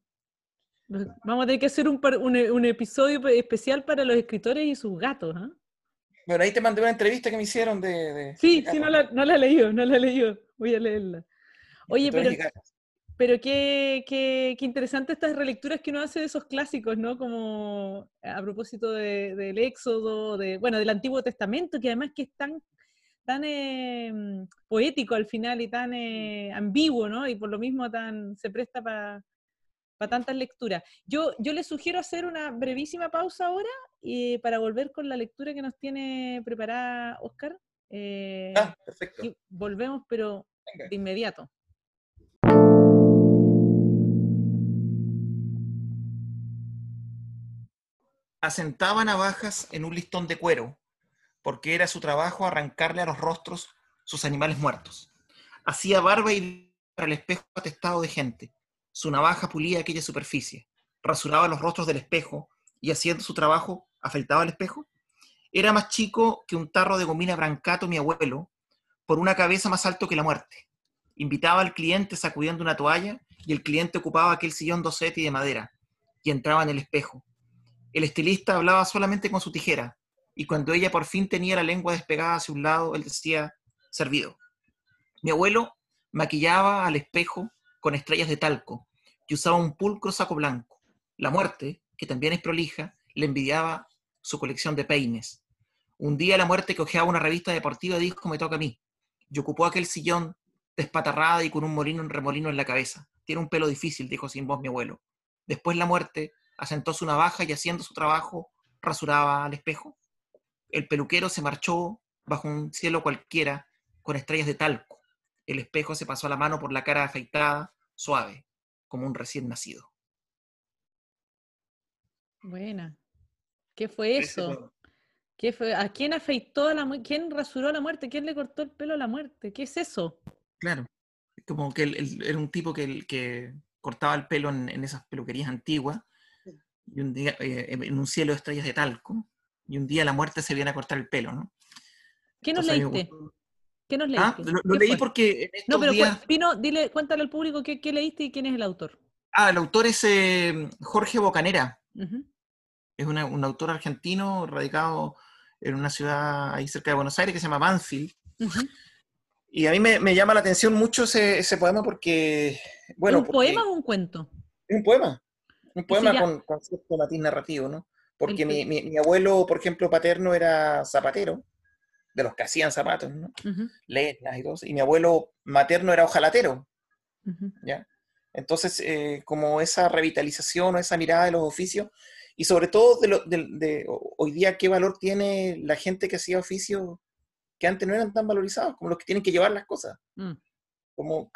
Vamos a tener que hacer un, un, un episodio especial para los escritores y sus gatos, ¿ah? Bueno, ahí te mandé una entrevista que me hicieron de... sí, sí, no la, no la he leído, no la he leído. Voy a leerla. Oye, pero, pero qué, qué, qué, interesante estas relecturas que uno hace de esos clásicos, ¿no? Como a propósito de, del Éxodo, de, bueno, del Antiguo Testamento, que además que es tan, tan eh, poético al final y tan eh, ambiguo, ¿no? Y por lo mismo tan se presta para para tantas lecturas. Yo, yo les sugiero hacer una brevísima pausa ahora y para volver con la lectura que nos tiene preparada Oscar. Eh, ah, perfecto. Y volvemos, pero de inmediato. Asentaba navajas en un listón de cuero, porque era su trabajo arrancarle a los rostros sus animales muertos. Hacía barba y para el espejo atestado de gente su navaja pulía aquella superficie, rasuraba los rostros del espejo y haciendo su trabajo afeitaba el espejo. Era más chico que un tarro de gomina brancato mi abuelo, por una cabeza más alto que la muerte. Invitaba al cliente sacudiendo una toalla y el cliente ocupaba aquel sillón docete de madera y entraba en el espejo. El estilista hablaba solamente con su tijera y cuando ella por fin tenía la lengua despegada hacia un lado, él decía, servido. Mi abuelo maquillaba al espejo con estrellas de talco y usaba un pulcro saco blanco. La muerte, que también es prolija, le envidiaba su colección de peines. Un día la muerte que ojeaba una revista deportiva dijo, me toca a mí. Y ocupó aquel sillón despatarrada y con un molino en remolino en la cabeza. Tiene un pelo difícil, dijo sin voz mi abuelo. Después la muerte asentó su navaja y haciendo su trabajo rasuraba al espejo. El peluquero se marchó bajo un cielo cualquiera con estrellas de talco. El espejo se pasó la mano por la cara afeitada, suave, como un recién nacido. Buena. ¿Qué fue eso? ¿Qué fue? ¿A quién afeitó a la muerte? ¿Quién rasuró a la muerte? ¿Quién le cortó el pelo a la muerte? ¿Qué es eso? Claro. Como que él, era un tipo que, que cortaba el pelo en, esas peluquerías antiguas y un día, eh, en un cielo de estrellas de talco, y un día la muerte se viene a cortar el pelo, ¿no? ¿Qué nos leíste? ¿Qué nos ah, leíste? lo, leí porque No, pero Pino, dile, cuéntale al público qué, leíste y quién es el autor. Ah, el autor es eh, Jorge Bocanera. Es un autor argentino radicado en una ciudad ahí cerca de Buenos Aires que se llama Banfield. Y a mí me, llama la atención mucho ese, poema porque, bueno... ¿Un poema o un cuento? Es un poema. Un poema con, cierto matiz narrativo, ¿no? Porque mi, mi, abuelo, por ejemplo, paterno era zapatero, de los que hacían zapatos, ¿no? y todo. Y mi abuelo materno era ojalatero, ¿ya? Entonces, eh, como esa revitalización o esa mirada de los oficios, y sobre todo de, lo, de, hoy día qué valor tiene la gente que hacía oficios que antes no eran tan valorizados como los que tienen que llevar las cosas. Mm. Como,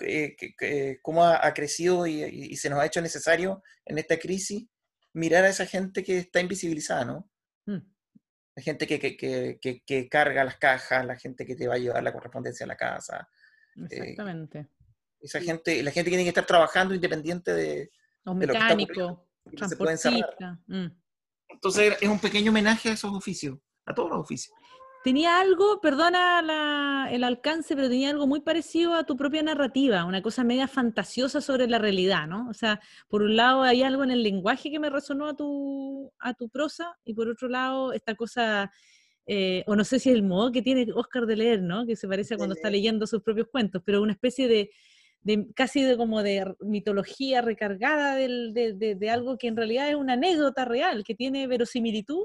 cómo ha, crecido y, se nos ha hecho necesario en esta crisis mirar a esa gente que está invisibilizada, ¿no? Mm. La gente que, que, carga las cajas, la gente que te va a llevar la correspondencia a la casa. Eh, Exactamente. esa gente, la gente que tiene que estar trabajando independiente de, los mecánicos, mm. Entonces es un pequeño homenaje a esos oficios, a todos los oficios tenía algo, perdona el alcance, pero tenía algo muy parecido a tu propia narrativa, una cosa media fantasiosa sobre la realidad, ¿no? O sea, por un lado hay algo en el lenguaje que me resonó a tu, a tu prosa, y por otro lado esta cosa, eh, o no sé si es el modo que tiene Oscar de leer, ¿no? Que se parece a cuando está leyendo sus propios cuentos, pero una especie de, casi de como de mitología recargada de, de algo que en realidad es una anécdota real, que tiene verosimilitud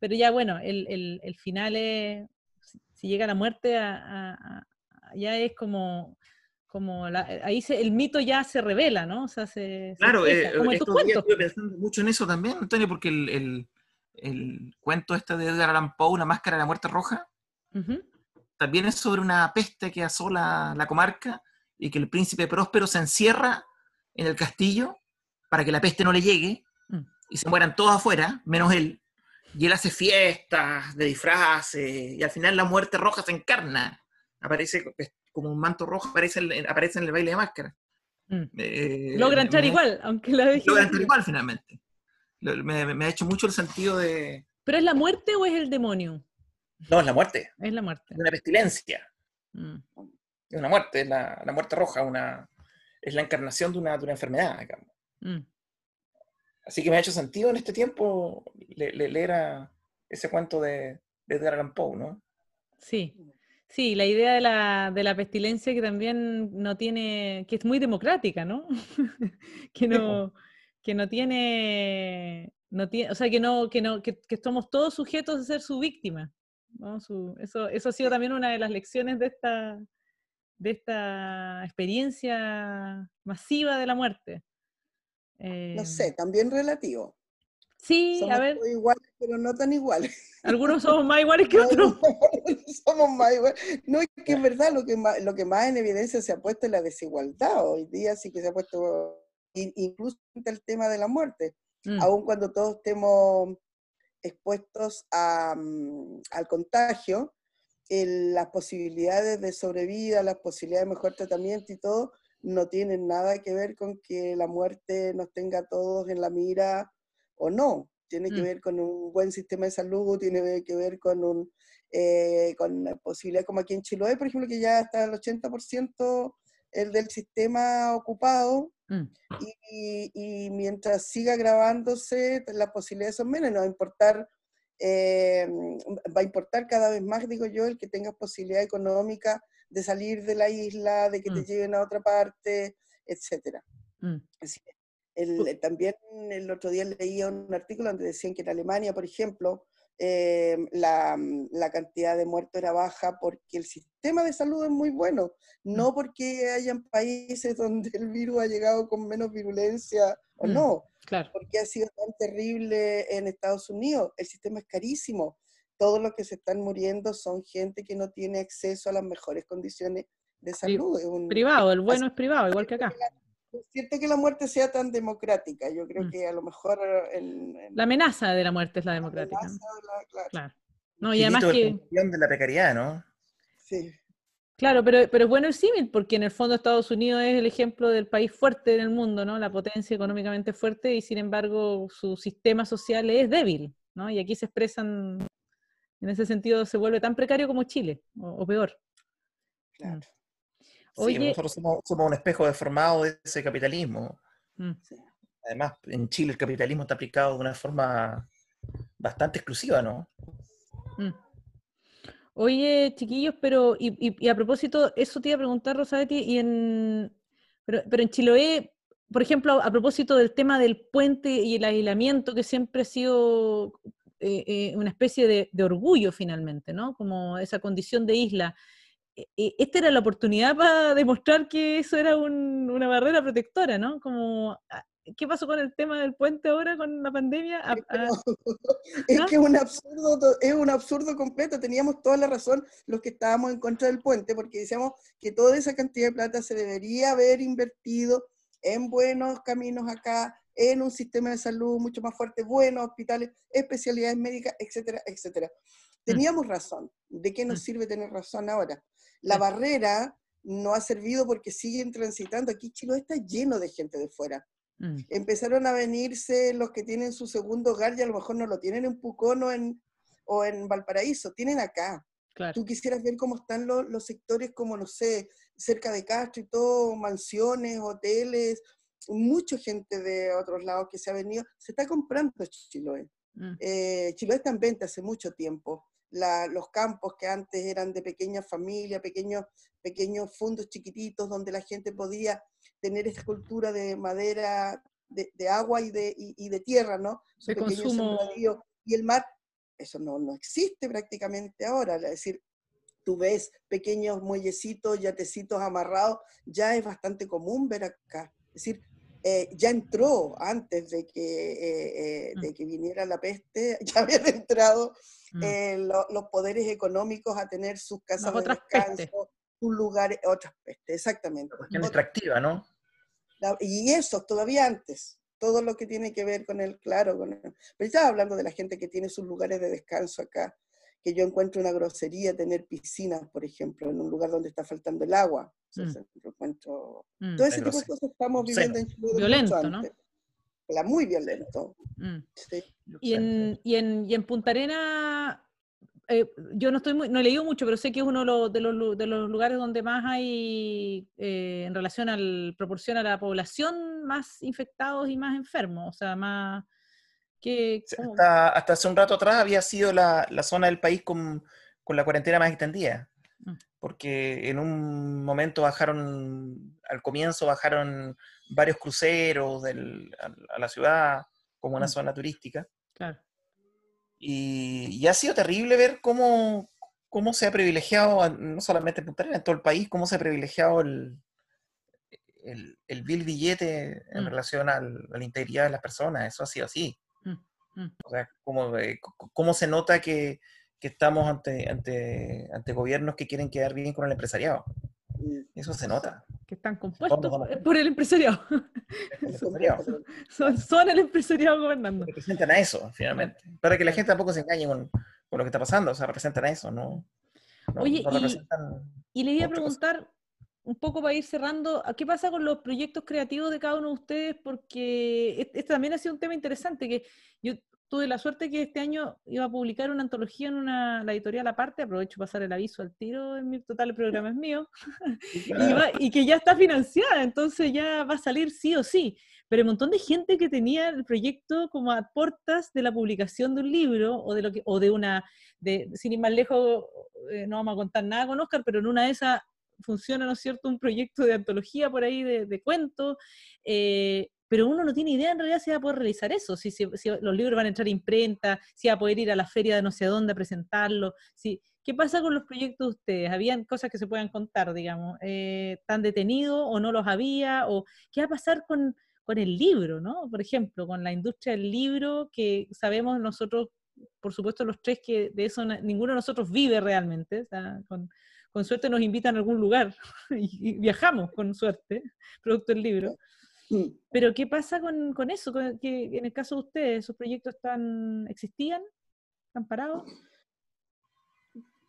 pero ya bueno, el, el, el final es, si llega la muerte, ya es como, como ahí se, el mito ya se revela, ¿no? O sea, se, claro, eh, como estos días pensando mucho en eso también, Antonio, porque el, el, cuento este de Edgar Allan Poe, La máscara de la muerte roja, también es sobre una peste que asola la comarca y que el príncipe próspero se encierra en el castillo para que la peste no le llegue mm. y se mueran todos afuera, menos él, y él hace fiestas de disfraces, y al final la muerte roja se encarna. Aparece como un manto rojo, aparece, aparece en el baile de máscara. Mm. Eh, Logra entrar igual, aunque la deje. Logra entrar igual finalmente. Me, ha hecho mucho el sentido de. ¿Pero es la muerte o es el demonio? No, es la muerte. Es la muerte. Es una pestilencia. Mm. Es una muerte, es la, muerte roja, una, es la encarnación de una, de una enfermedad, digamos. Mm. Así que me ha hecho sentido en este tiempo leer ese cuento de, de Edgar Allan Poe, ¿no? Sí, sí, la idea de la, de la, pestilencia que también no tiene, que es muy democrática, ¿no? <laughs> que no, que no tiene, no tiene, o sea, que no, que no, que, que somos todos sujetos a ser su víctima. ¿no? Su, eso, eso ha sido también una de las lecciones de esta, de esta experiencia masiva de la muerte. No sé, em, también relativo. Sí, a ver. iguales, pero no tan iguales. Algunos somos más iguales que <laughs> otros. <laughs> somos más iguales. No, es que en verdad lo que, más, lo que más en evidencia se ha puesto es la desigualdad. Hoy día sí que se ha puesto, incluso el tema de la muerte. Mm. Aun cuando todos estemos expuestos a, mm, al contagio, las posibilidades de sobrevida, las posibilidades de mejor tratamiento y todo, no tienen nada que ver con que la muerte nos tenga todos en la mira o no. Tiene que mm. ver con un buen sistema de salud, tiene que ver con un eh, con posibilidad como aquí en Chiloé, por ejemplo, que ya está el 80% el del sistema ocupado mm. y, mientras siga grabándose las posibilidades son menos, no va a importar eh, va a importar cada vez más, digo yo, el que tengas posibilidad económica de salir de la isla, de que te mm. lleven a otra parte, etc. Mm. también el otro día leía un artículo donde decían que en Alemania, por ejemplo, eh, la, la, cantidad de muertos era baja porque el sistema de salud es muy bueno, no mm. porque hayan países <laughs> donde el virus ha llegado con menos virulencia o no, claro. porque ha sido tan terrible en Estados Unidos, el sistema es carísimo, todos los que se están muriendo son gente que no tiene acceso a las mejores condiciones de salud. privado, el bueno es privado, igual que acá. Es cierto que la muerte sea tan democrática, yo creo mm. que a lo mejor... la amenaza de la muerte es la democrática. La claro. No, y además que... de la precariedad, ¿no? Sí. Claro, pero, pero es bueno el símil, porque en el fondo Estados Unidos es el ejemplo del país fuerte en el mundo, ¿no? La potencia económicamente fuerte y sin embargo su sistema social es débil, ¿no? Y aquí se expresan en ese sentido se vuelve tan precario como Chile, o, peor. Claro. Mm. Sí, nosotros somos, un espejo deformado de ese capitalismo. Mm. Además, en Chile el capitalismo está aplicado de una forma bastante exclusiva, ¿no? Mm. Oye, chiquillos, pero, y, a propósito, eso te iba a preguntar, Rosabetti, y en, pero, pero en Chiloé, por ejemplo, a propósito del tema del puente y el aislamiento, que siempre ha sido eh, eh, una especie de, orgullo finalmente, ¿no? Como esa condición de isla. E, esta era la oportunidad para demostrar que eso era una barrera protectora, ¿no? Como, ah, ¿qué pasó con el tema del puente ahora con la pandemia? Ah, ah, <laughs> es que es un absurdo, es un absurdo completo. Teníamos toda la razón los que estábamos en contra del puente, porque decíamos que toda esa cantidad de plata se debería haber invertido en buenos caminos acá, en un sistema de salud mucho más fuerte, buenos hospitales, especialidades médicas, etcétera, etcétera. Mm. Teníamos razón. ¿De qué nos mm. sirve tener razón ahora? La barrera no ha servido porque siguen transitando. Aquí Chile está lleno de gente de fuera. Mm. Empezaron a venirse los que tienen su segundo hogar y a lo mejor no lo tienen en Pucón o en, o en Valparaíso, tienen acá. Tú quisieras ver cómo están los, los sectores como, no sé, cerca de Castro y todo, mansiones, hoteles, mucha gente de otros lados que se ha venido, se está comprando Chiloé. Mm. Eh, Chiloé está en venta hace mucho tiempo. los campos que antes eran de pequeña familia, pequeños, pequeños fundos chiquititos donde la gente podía tener esa cultura de madera, de, agua y de, y, de tierra, ¿no? De consumo. Y el mar, eso no, no existe prácticamente ahora. Es decir, tú ves pequeños muellecitos, yatecitos amarrados, ya es bastante común ver acá. Es decir, eh, ya entró antes de que, eh, eh, de mm. que viniera la peste, <laughs> ya habían entrado mm. los poderes económicos a tener sus casas de descanso, sus lugares, otras pestes, exactamente. Cuestión extractiva, ¿no? y eso, todavía antes, todo lo que tiene que ver con el, claro, con el, pero estaba hablando de la gente que tiene sus lugares de descanso acá, que yo encuentro una grosería tener piscinas, por ejemplo, en un lugar donde está faltando el agua. Mm. encuentro... Mm. Todo ese tipo de cosas estamos viviendo en Chile. Violento, ¿no? La muy violento. Mm. Y, en, y, en, y en Punta Arena, eh, yo no estoy muy, no he leído mucho, pero sé que es uno de los, de los, lugares donde más hay eh, en relación al proporción a la población más infectados y más enfermos, o sea, más hasta, hace un rato atrás había sido la, zona del país con, la cuarentena más extendida, mm. Porque en un momento bajaron, al comienzo bajaron varios cruceros a, la ciudad como una mm. zona turística. Y, ha sido terrible ver cómo, cómo se ha privilegiado, no solamente en Punta Arenas, en todo el país, cómo se ha privilegiado el, el, el vil billete en mm. relación a la integridad de las personas. Eso ha sido así. Mm. O sea, ¿cómo, se nota que, estamos ante, ante, ante gobiernos que quieren quedar bien con el empresariado? Eso se nota. Que están compuestos por el empresariado. <laughs> Son, el empresariado gobernando. Representan a eso, finalmente. Para que la gente tampoco se engañe con, lo que está pasando. O sea, representan a eso, ¿no? Oye, y, le iba a preguntar, un poco para ir cerrando, ¿qué pasa con los proyectos creativos de cada uno de ustedes? Porque este, también ha sido un tema interesante, que yo tuve la suerte que este año iba a publicar una antología en una, la editorial aparte, aprovecho para pasar el aviso al tiro, en mi total el programa es mío, <laughs> y, que ya está financiada, entonces ya va a salir sí o sí. Pero un montón de gente que tenía el proyecto como a puertas de la publicación de un libro o de, lo que, o de una, de, sin ir más lejos, eh, no vamos a contar nada con Oscar, pero en una de esas funciona, ¿no es cierto?, un proyecto de antología por ahí de, de cuentos, eh, pero uno no tiene idea en realidad si va a poder realizar eso, si, los libros van a entrar a imprenta, si va a poder ir a la feria de no sé dónde a presentarlo, si, ¿qué pasa con los proyectos de ustedes? ¿Habían cosas que se puedan contar, digamos? Eh, ¿Están detenidos o no los había? ¿O qué va a pasar con, con el libro, ¿no? Por ejemplo, con la industria del libro, que sabemos nosotros, por supuesto los tres, que de eso ninguno de nosotros vive realmente, con, con suerte nos invitan a algún lugar <laughs> y, viajamos con suerte, <laughs> producto del libro. Mm. Pero ¿qué pasa con, con eso? que en el caso de ustedes, ¿esos proyectos están, existían? ¿Están parados?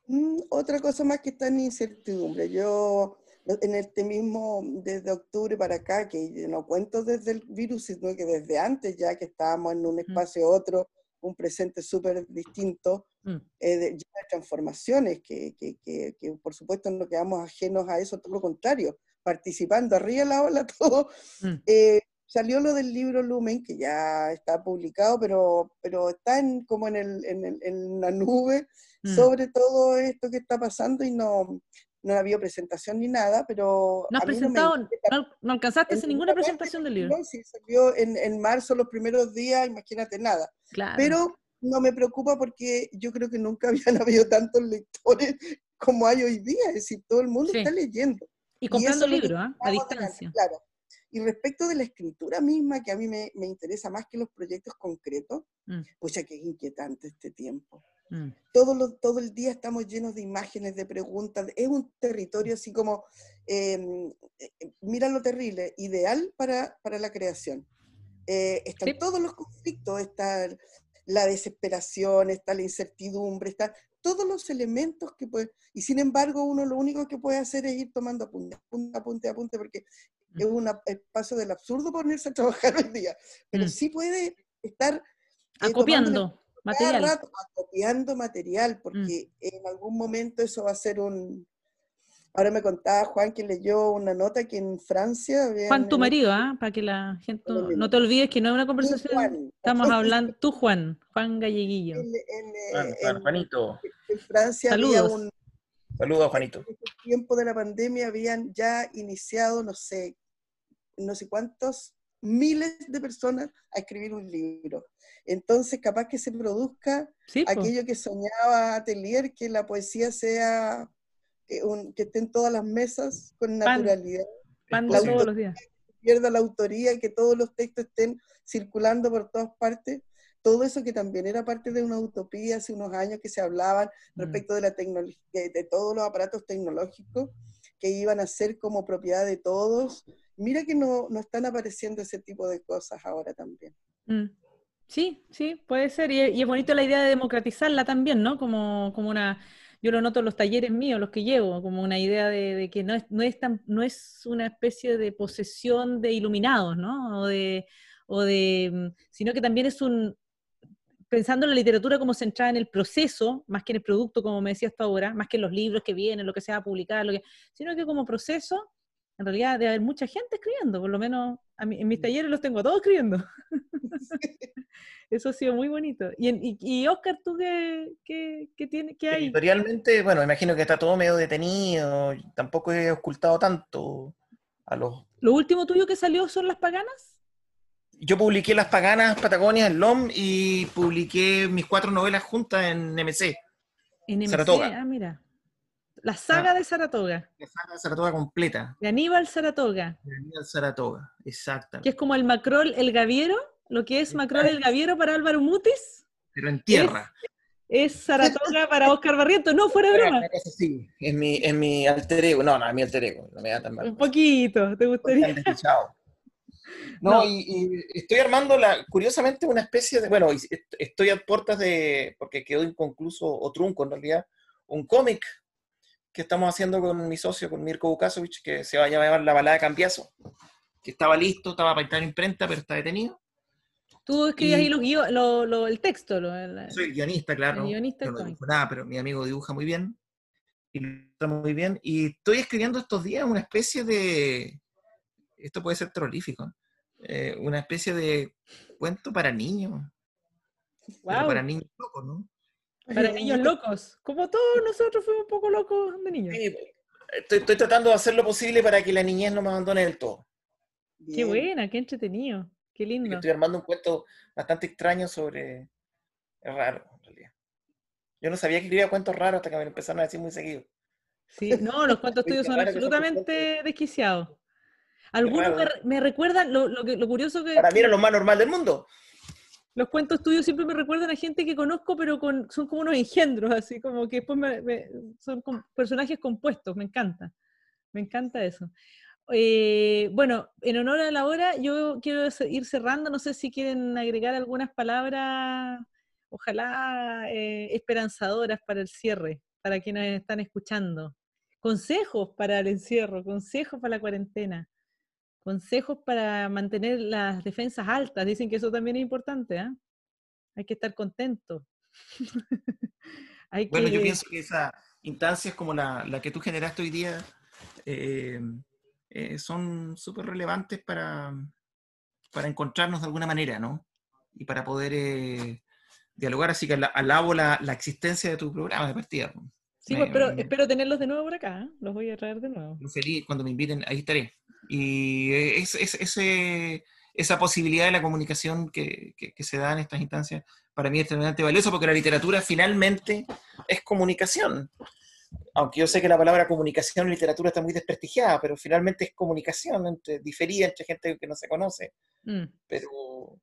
Mm, otra cosa más que está en incertidumbre. Yo, en este mismo, desde octubre para acá, que no cuento desde el virus, sino que desde antes ya que estábamos en un espacio otro, un presente súper distinto, mm. eh, de, transformaciones, que, que, que, por supuesto no quedamos ajenos a eso, todo lo contrario, participando arriba de la ola, <laughs> todo. Mm. Eh, salió lo del libro Lumen, que ya está publicado, pero, pero está en, como en, el, en, el, en la nube mm. sobre todo esto que está pasando y no, no ha habido presentación ni nada, pero... ¿No has presentado, no, alcanzaste en ninguna presentación del libro? Sí, salió en, en, marzo los primeros días, imagínate nada. Claro. Pero no me preocupa porque yo creo que nunca <laughs> habían habido tantos lectores como hay hoy día, es decir, todo el mundo está leyendo. Y comprando libros, ¿eh? a distancia. Claro. Y respecto de la escritura misma, que a mí me, me interesa más que los proyectos concretos, mm. pues ya que es inquietante este tiempo. Mm. Todo, todo el día estamos llenos de imágenes, de preguntas. Es un territorio así como, em, eh, eh, mira lo terrible, ideal para, para la creación. Eh, están todos los conflictos, está la desesperación, está la incertidumbre, está todos los elementos que puede, y sin embargo uno lo único que puede hacer es ir tomando apunte, apunte, apunte, apunte porque es un espacio del absurdo ponerse a trabajar <laughs> hoy día, pero mm. sí puede estar eh, acopiando material. acopiando material, mm. porque en algún momento eso va a ser un, Ahora me contaba Juan que leyó una nota que en Francia... Juan, tu marido, ¿ah? Para que la gente no te olvides que no es una conversación. Estamos hablando, tú Juan, Juan Galleguillo. En, Juanito. En Francia Saludos. había un... Saludos, Juanito. En el tiempo de la pandemia habían ya iniciado, no sé, no sé cuántos miles de personas a escribir un libro. Entonces, capaz que se produzca aquello que soñaba Atelier, que la poesía sea que, estén todas las mesas con naturalidad. Pan, todos los días. Que pierda la autoría, que todos los textos estén circulando por todas partes. Todo eso que también era parte de una utopía hace unos años que se hablaban mm. respecto de la tecnología, de, todos los aparatos tecnológicos que iban a ser como propiedad de todos. Mira que no, no están apareciendo ese tipo de cosas ahora también. Mm. Sí, sí, puede ser. Y, y, es bonito la idea de democratizarla también, ¿no? Como, como una yo lo noto en los talleres míos, los que llevo, como una idea de, que no es, no, es tan, no es una especie de posesión de iluminados, ¿no? O de, o de, mm, sino que también es un, pensando en la literatura como centrada en el proceso, más que en el producto, como me decías tú ahora, más que en los libros que vienen, lo que se va a publicar, lo que, sino que como proceso, en realidad debe haber mucha gente escribiendo, por lo menos en mis talleres los tengo todos escribiendo. <laughs> Eso ha sido muy bonito. Y, y, Oscar, ¿tú qué, qué, qué, tiene, qué hay? Editorialmente, bueno, imagino que está todo medio detenido, tampoco he ocultado tanto a los... ¿Lo último tuyo que salió son Las Paganas? Yo publiqué Las Paganas, Patagonia, en LOM y publiqué mis cuatro novelas juntas en MC. En MC, Saratoga. ah, mira. La saga ah. de Saratoga. La saga de Saratoga completa. De Aníbal Saratoga. De Aníbal Saratoga, exacto. Que es como el Macrol, el Gaviero lo que es Macron el Gaviero para Álvaro Mutis. Pero en tierra. Es, Saratoga para Oscar Barrientos, no, fuera de broma. Sí, es mi, es mi alter ego, no, no, es mi alter ego, no me da tan mal. Un poquito, ¿te gustaría? <laughs> No, Y, estoy armando, la, curiosamente, una especie de, bueno, estoy a puertas de, porque quedó inconcluso o trunco en realidad, un cómic que estamos haciendo con mi socio, con Mirko Bukasovich, que se va a llamar La Balada de Cambiazo, que estaba listo, estaba para entrar en imprenta, pero está detenido. Tú escribías ahí lo, el texto. soy guionista, claro. Guionista no dibujo nada, pero mi amigo dibuja muy bien. Y muy bien. Y estoy escribiendo estos días una especie de. Esto puede ser terrorífico. Eh, una especie de cuento para niños. Para niños locos, ¿no? Para niños locos. Como todos nosotros fuimos un poco locos de niños. estoy, estoy, tratando de hacer lo posible para que la niñez no me abandone del todo. Qué buena, qué entretenido. Qué lindo. Estoy armando un cuento bastante extraño sobre. Es raro, en realidad. Yo no sabía que escribía cuentos raros hasta que me empezaron a decir muy seguido. Sí, no, los cuentos <laughs> tuyos son absolutamente desquiciados. Algunos me, recuerdan, lo, lo, curioso que... Para mí era lo más normal del mundo. Los cuentos tuyos siempre me recuerdan a gente que conozco, pero con, son como unos engendros, así como que después son personajes compuestos, me encanta. Me encanta eso. Eh, bueno, en honor a la hora, yo quiero ir cerrando. No sé si quieren agregar algunas palabras, ojalá eh, esperanzadoras para el cierre, para quienes están escuchando. Consejos para el encierro, consejos para la cuarentena, consejos para mantener las defensas altas. Dicen que eso también es importante. ¿eh? Hay que estar contento. <laughs> bueno, yo pienso que esa instancia es como la, la que tú generaste hoy día. Eh, eh, son súper relevantes para, para encontrarnos de alguna manera, ¿no? Y para poder eh, dialogar. Así que alabo la, la, existencia de tu programa de partida. Sí, pues, pero espero tenerlos de nuevo por acá. ¿eh? Los voy a traer de nuevo. Feliz, cuando me inviten, ahí estaré. Y es, es, ese, esa posibilidad de la comunicación que, que, se da en estas instancias, para mí es extremadamente valioso porque la literatura finalmente es comunicación. Aunque yo sé que la palabra comunicación en literatura está muy desprestigiada, pero finalmente es comunicación entre, diferida entre gente que no se conoce. Mm. Pero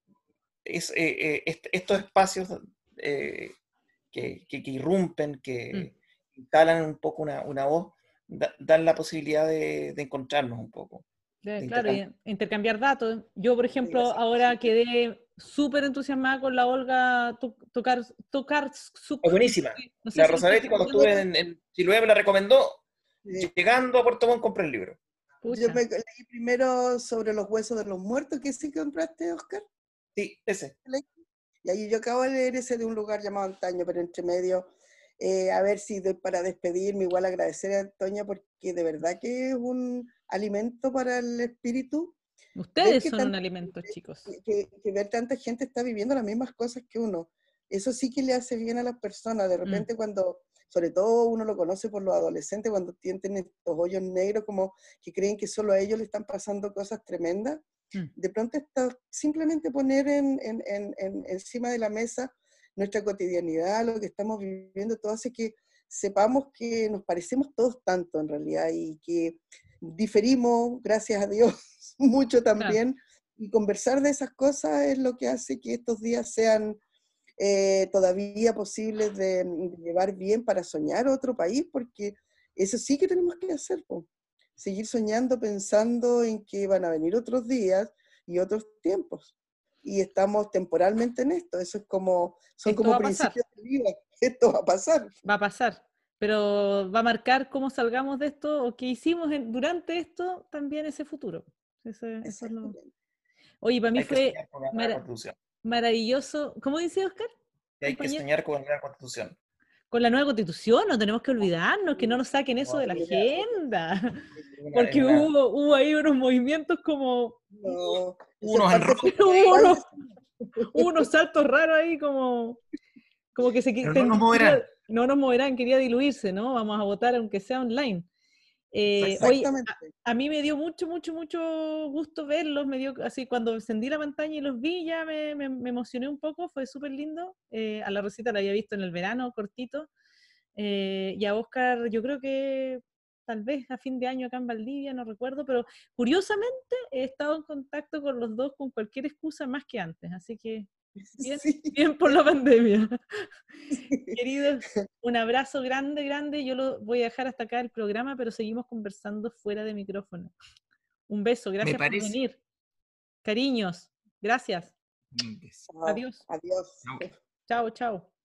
es, eh, eh, estos espacios que, que, irrumpen, que, mm instalan un poco una, una voz, dan la posibilidad de, encontrarnos un poco. claro, intercambiar. datos. Yo, por ejemplo, ahora quedé súper entusiasmada con la Olga tocar tocar su... buenísima. la Rosabetti cuando estuve en, en, Chiloé me la recomendó. Llegando a Puerto Montt compré el libro. Yo me leí primero sobre los huesos de los muertos, que sí compraste, Oscar. Sí, ese. Y ahí yo acabo de leer ese de un lugar llamado Antaño, pero entre medio eh, a ver si para despedirme, igual agradecer a Antonia porque de verdad que es un alimento para el espíritu. Ustedes son un alimento, chicos. Que, ver tanta gente está viviendo las mismas cosas que uno. Eso sí que le hace bien a las personas. De mm. repente cuando, sobre todo uno lo conoce por los adolescentes, cuando tienen estos hoyos negros como que creen que solo a ellos le están pasando cosas tremendas, mm. de pronto está simplemente poner en, en, en, encima de la mesa nuestra cotidianidad, lo que estamos viviendo, todo hace que sepamos que nos parecemos todos tanto en realidad y que diferimos, gracias a Dios, <laughs> mucho también. Y conversar de esas cosas es lo que hace que estos días sean eh, todavía posibles de, llevar bien para soñar otro país, porque eso sí que tenemos que hacer, seguir soñando, pensando en que van a venir otros días y otros tiempos y estamos temporalmente en esto. Eso es como, son como principios de vida. <laughs> Esto va a pasar. Va a pasar. Pero va a marcar cómo salgamos de esto o qué hicimos durante esto también ese futuro. Eso, es lo... Oye, para mí fue maravilloso. ¿Cómo dice Oscar? hay que soñar con la nueva constitución. Con la nueva constitución, no tenemos que olvidarnos, que no nos saquen eso de la agenda. Porque hubo, hubo ahí unos movimientos como... unos, <laughs> unos, saltos raros ahí como... Como que se... no nos moverán. no nos moverán, quería diluirse, ¿no? Vamos a votar aunque sea online. Eh, hoy, a, mí me dio mucho, mucho, mucho gusto verlos, me dio así cuando encendí la pantalla y los vi, ya me, me, emocioné un poco, fue súper lindo. Eh, a la Rosita la había visto en el verano, cortito. Eh, y a Oscar, yo creo que tal vez a fin de año acá en Valdivia, no recuerdo, pero curiosamente he estado en contacto con los dos con cualquier excusa más que antes, así que <laughs> bien, por la pandemia. <laughs> <laughs> Queridos, un abrazo grande, grande. Yo lo voy a dejar hasta acá el programa, pero seguimos conversando fuera de micrófono. Un beso, gracias por venir. Cariños, gracias. Adiós. Adiós. Chao, chao.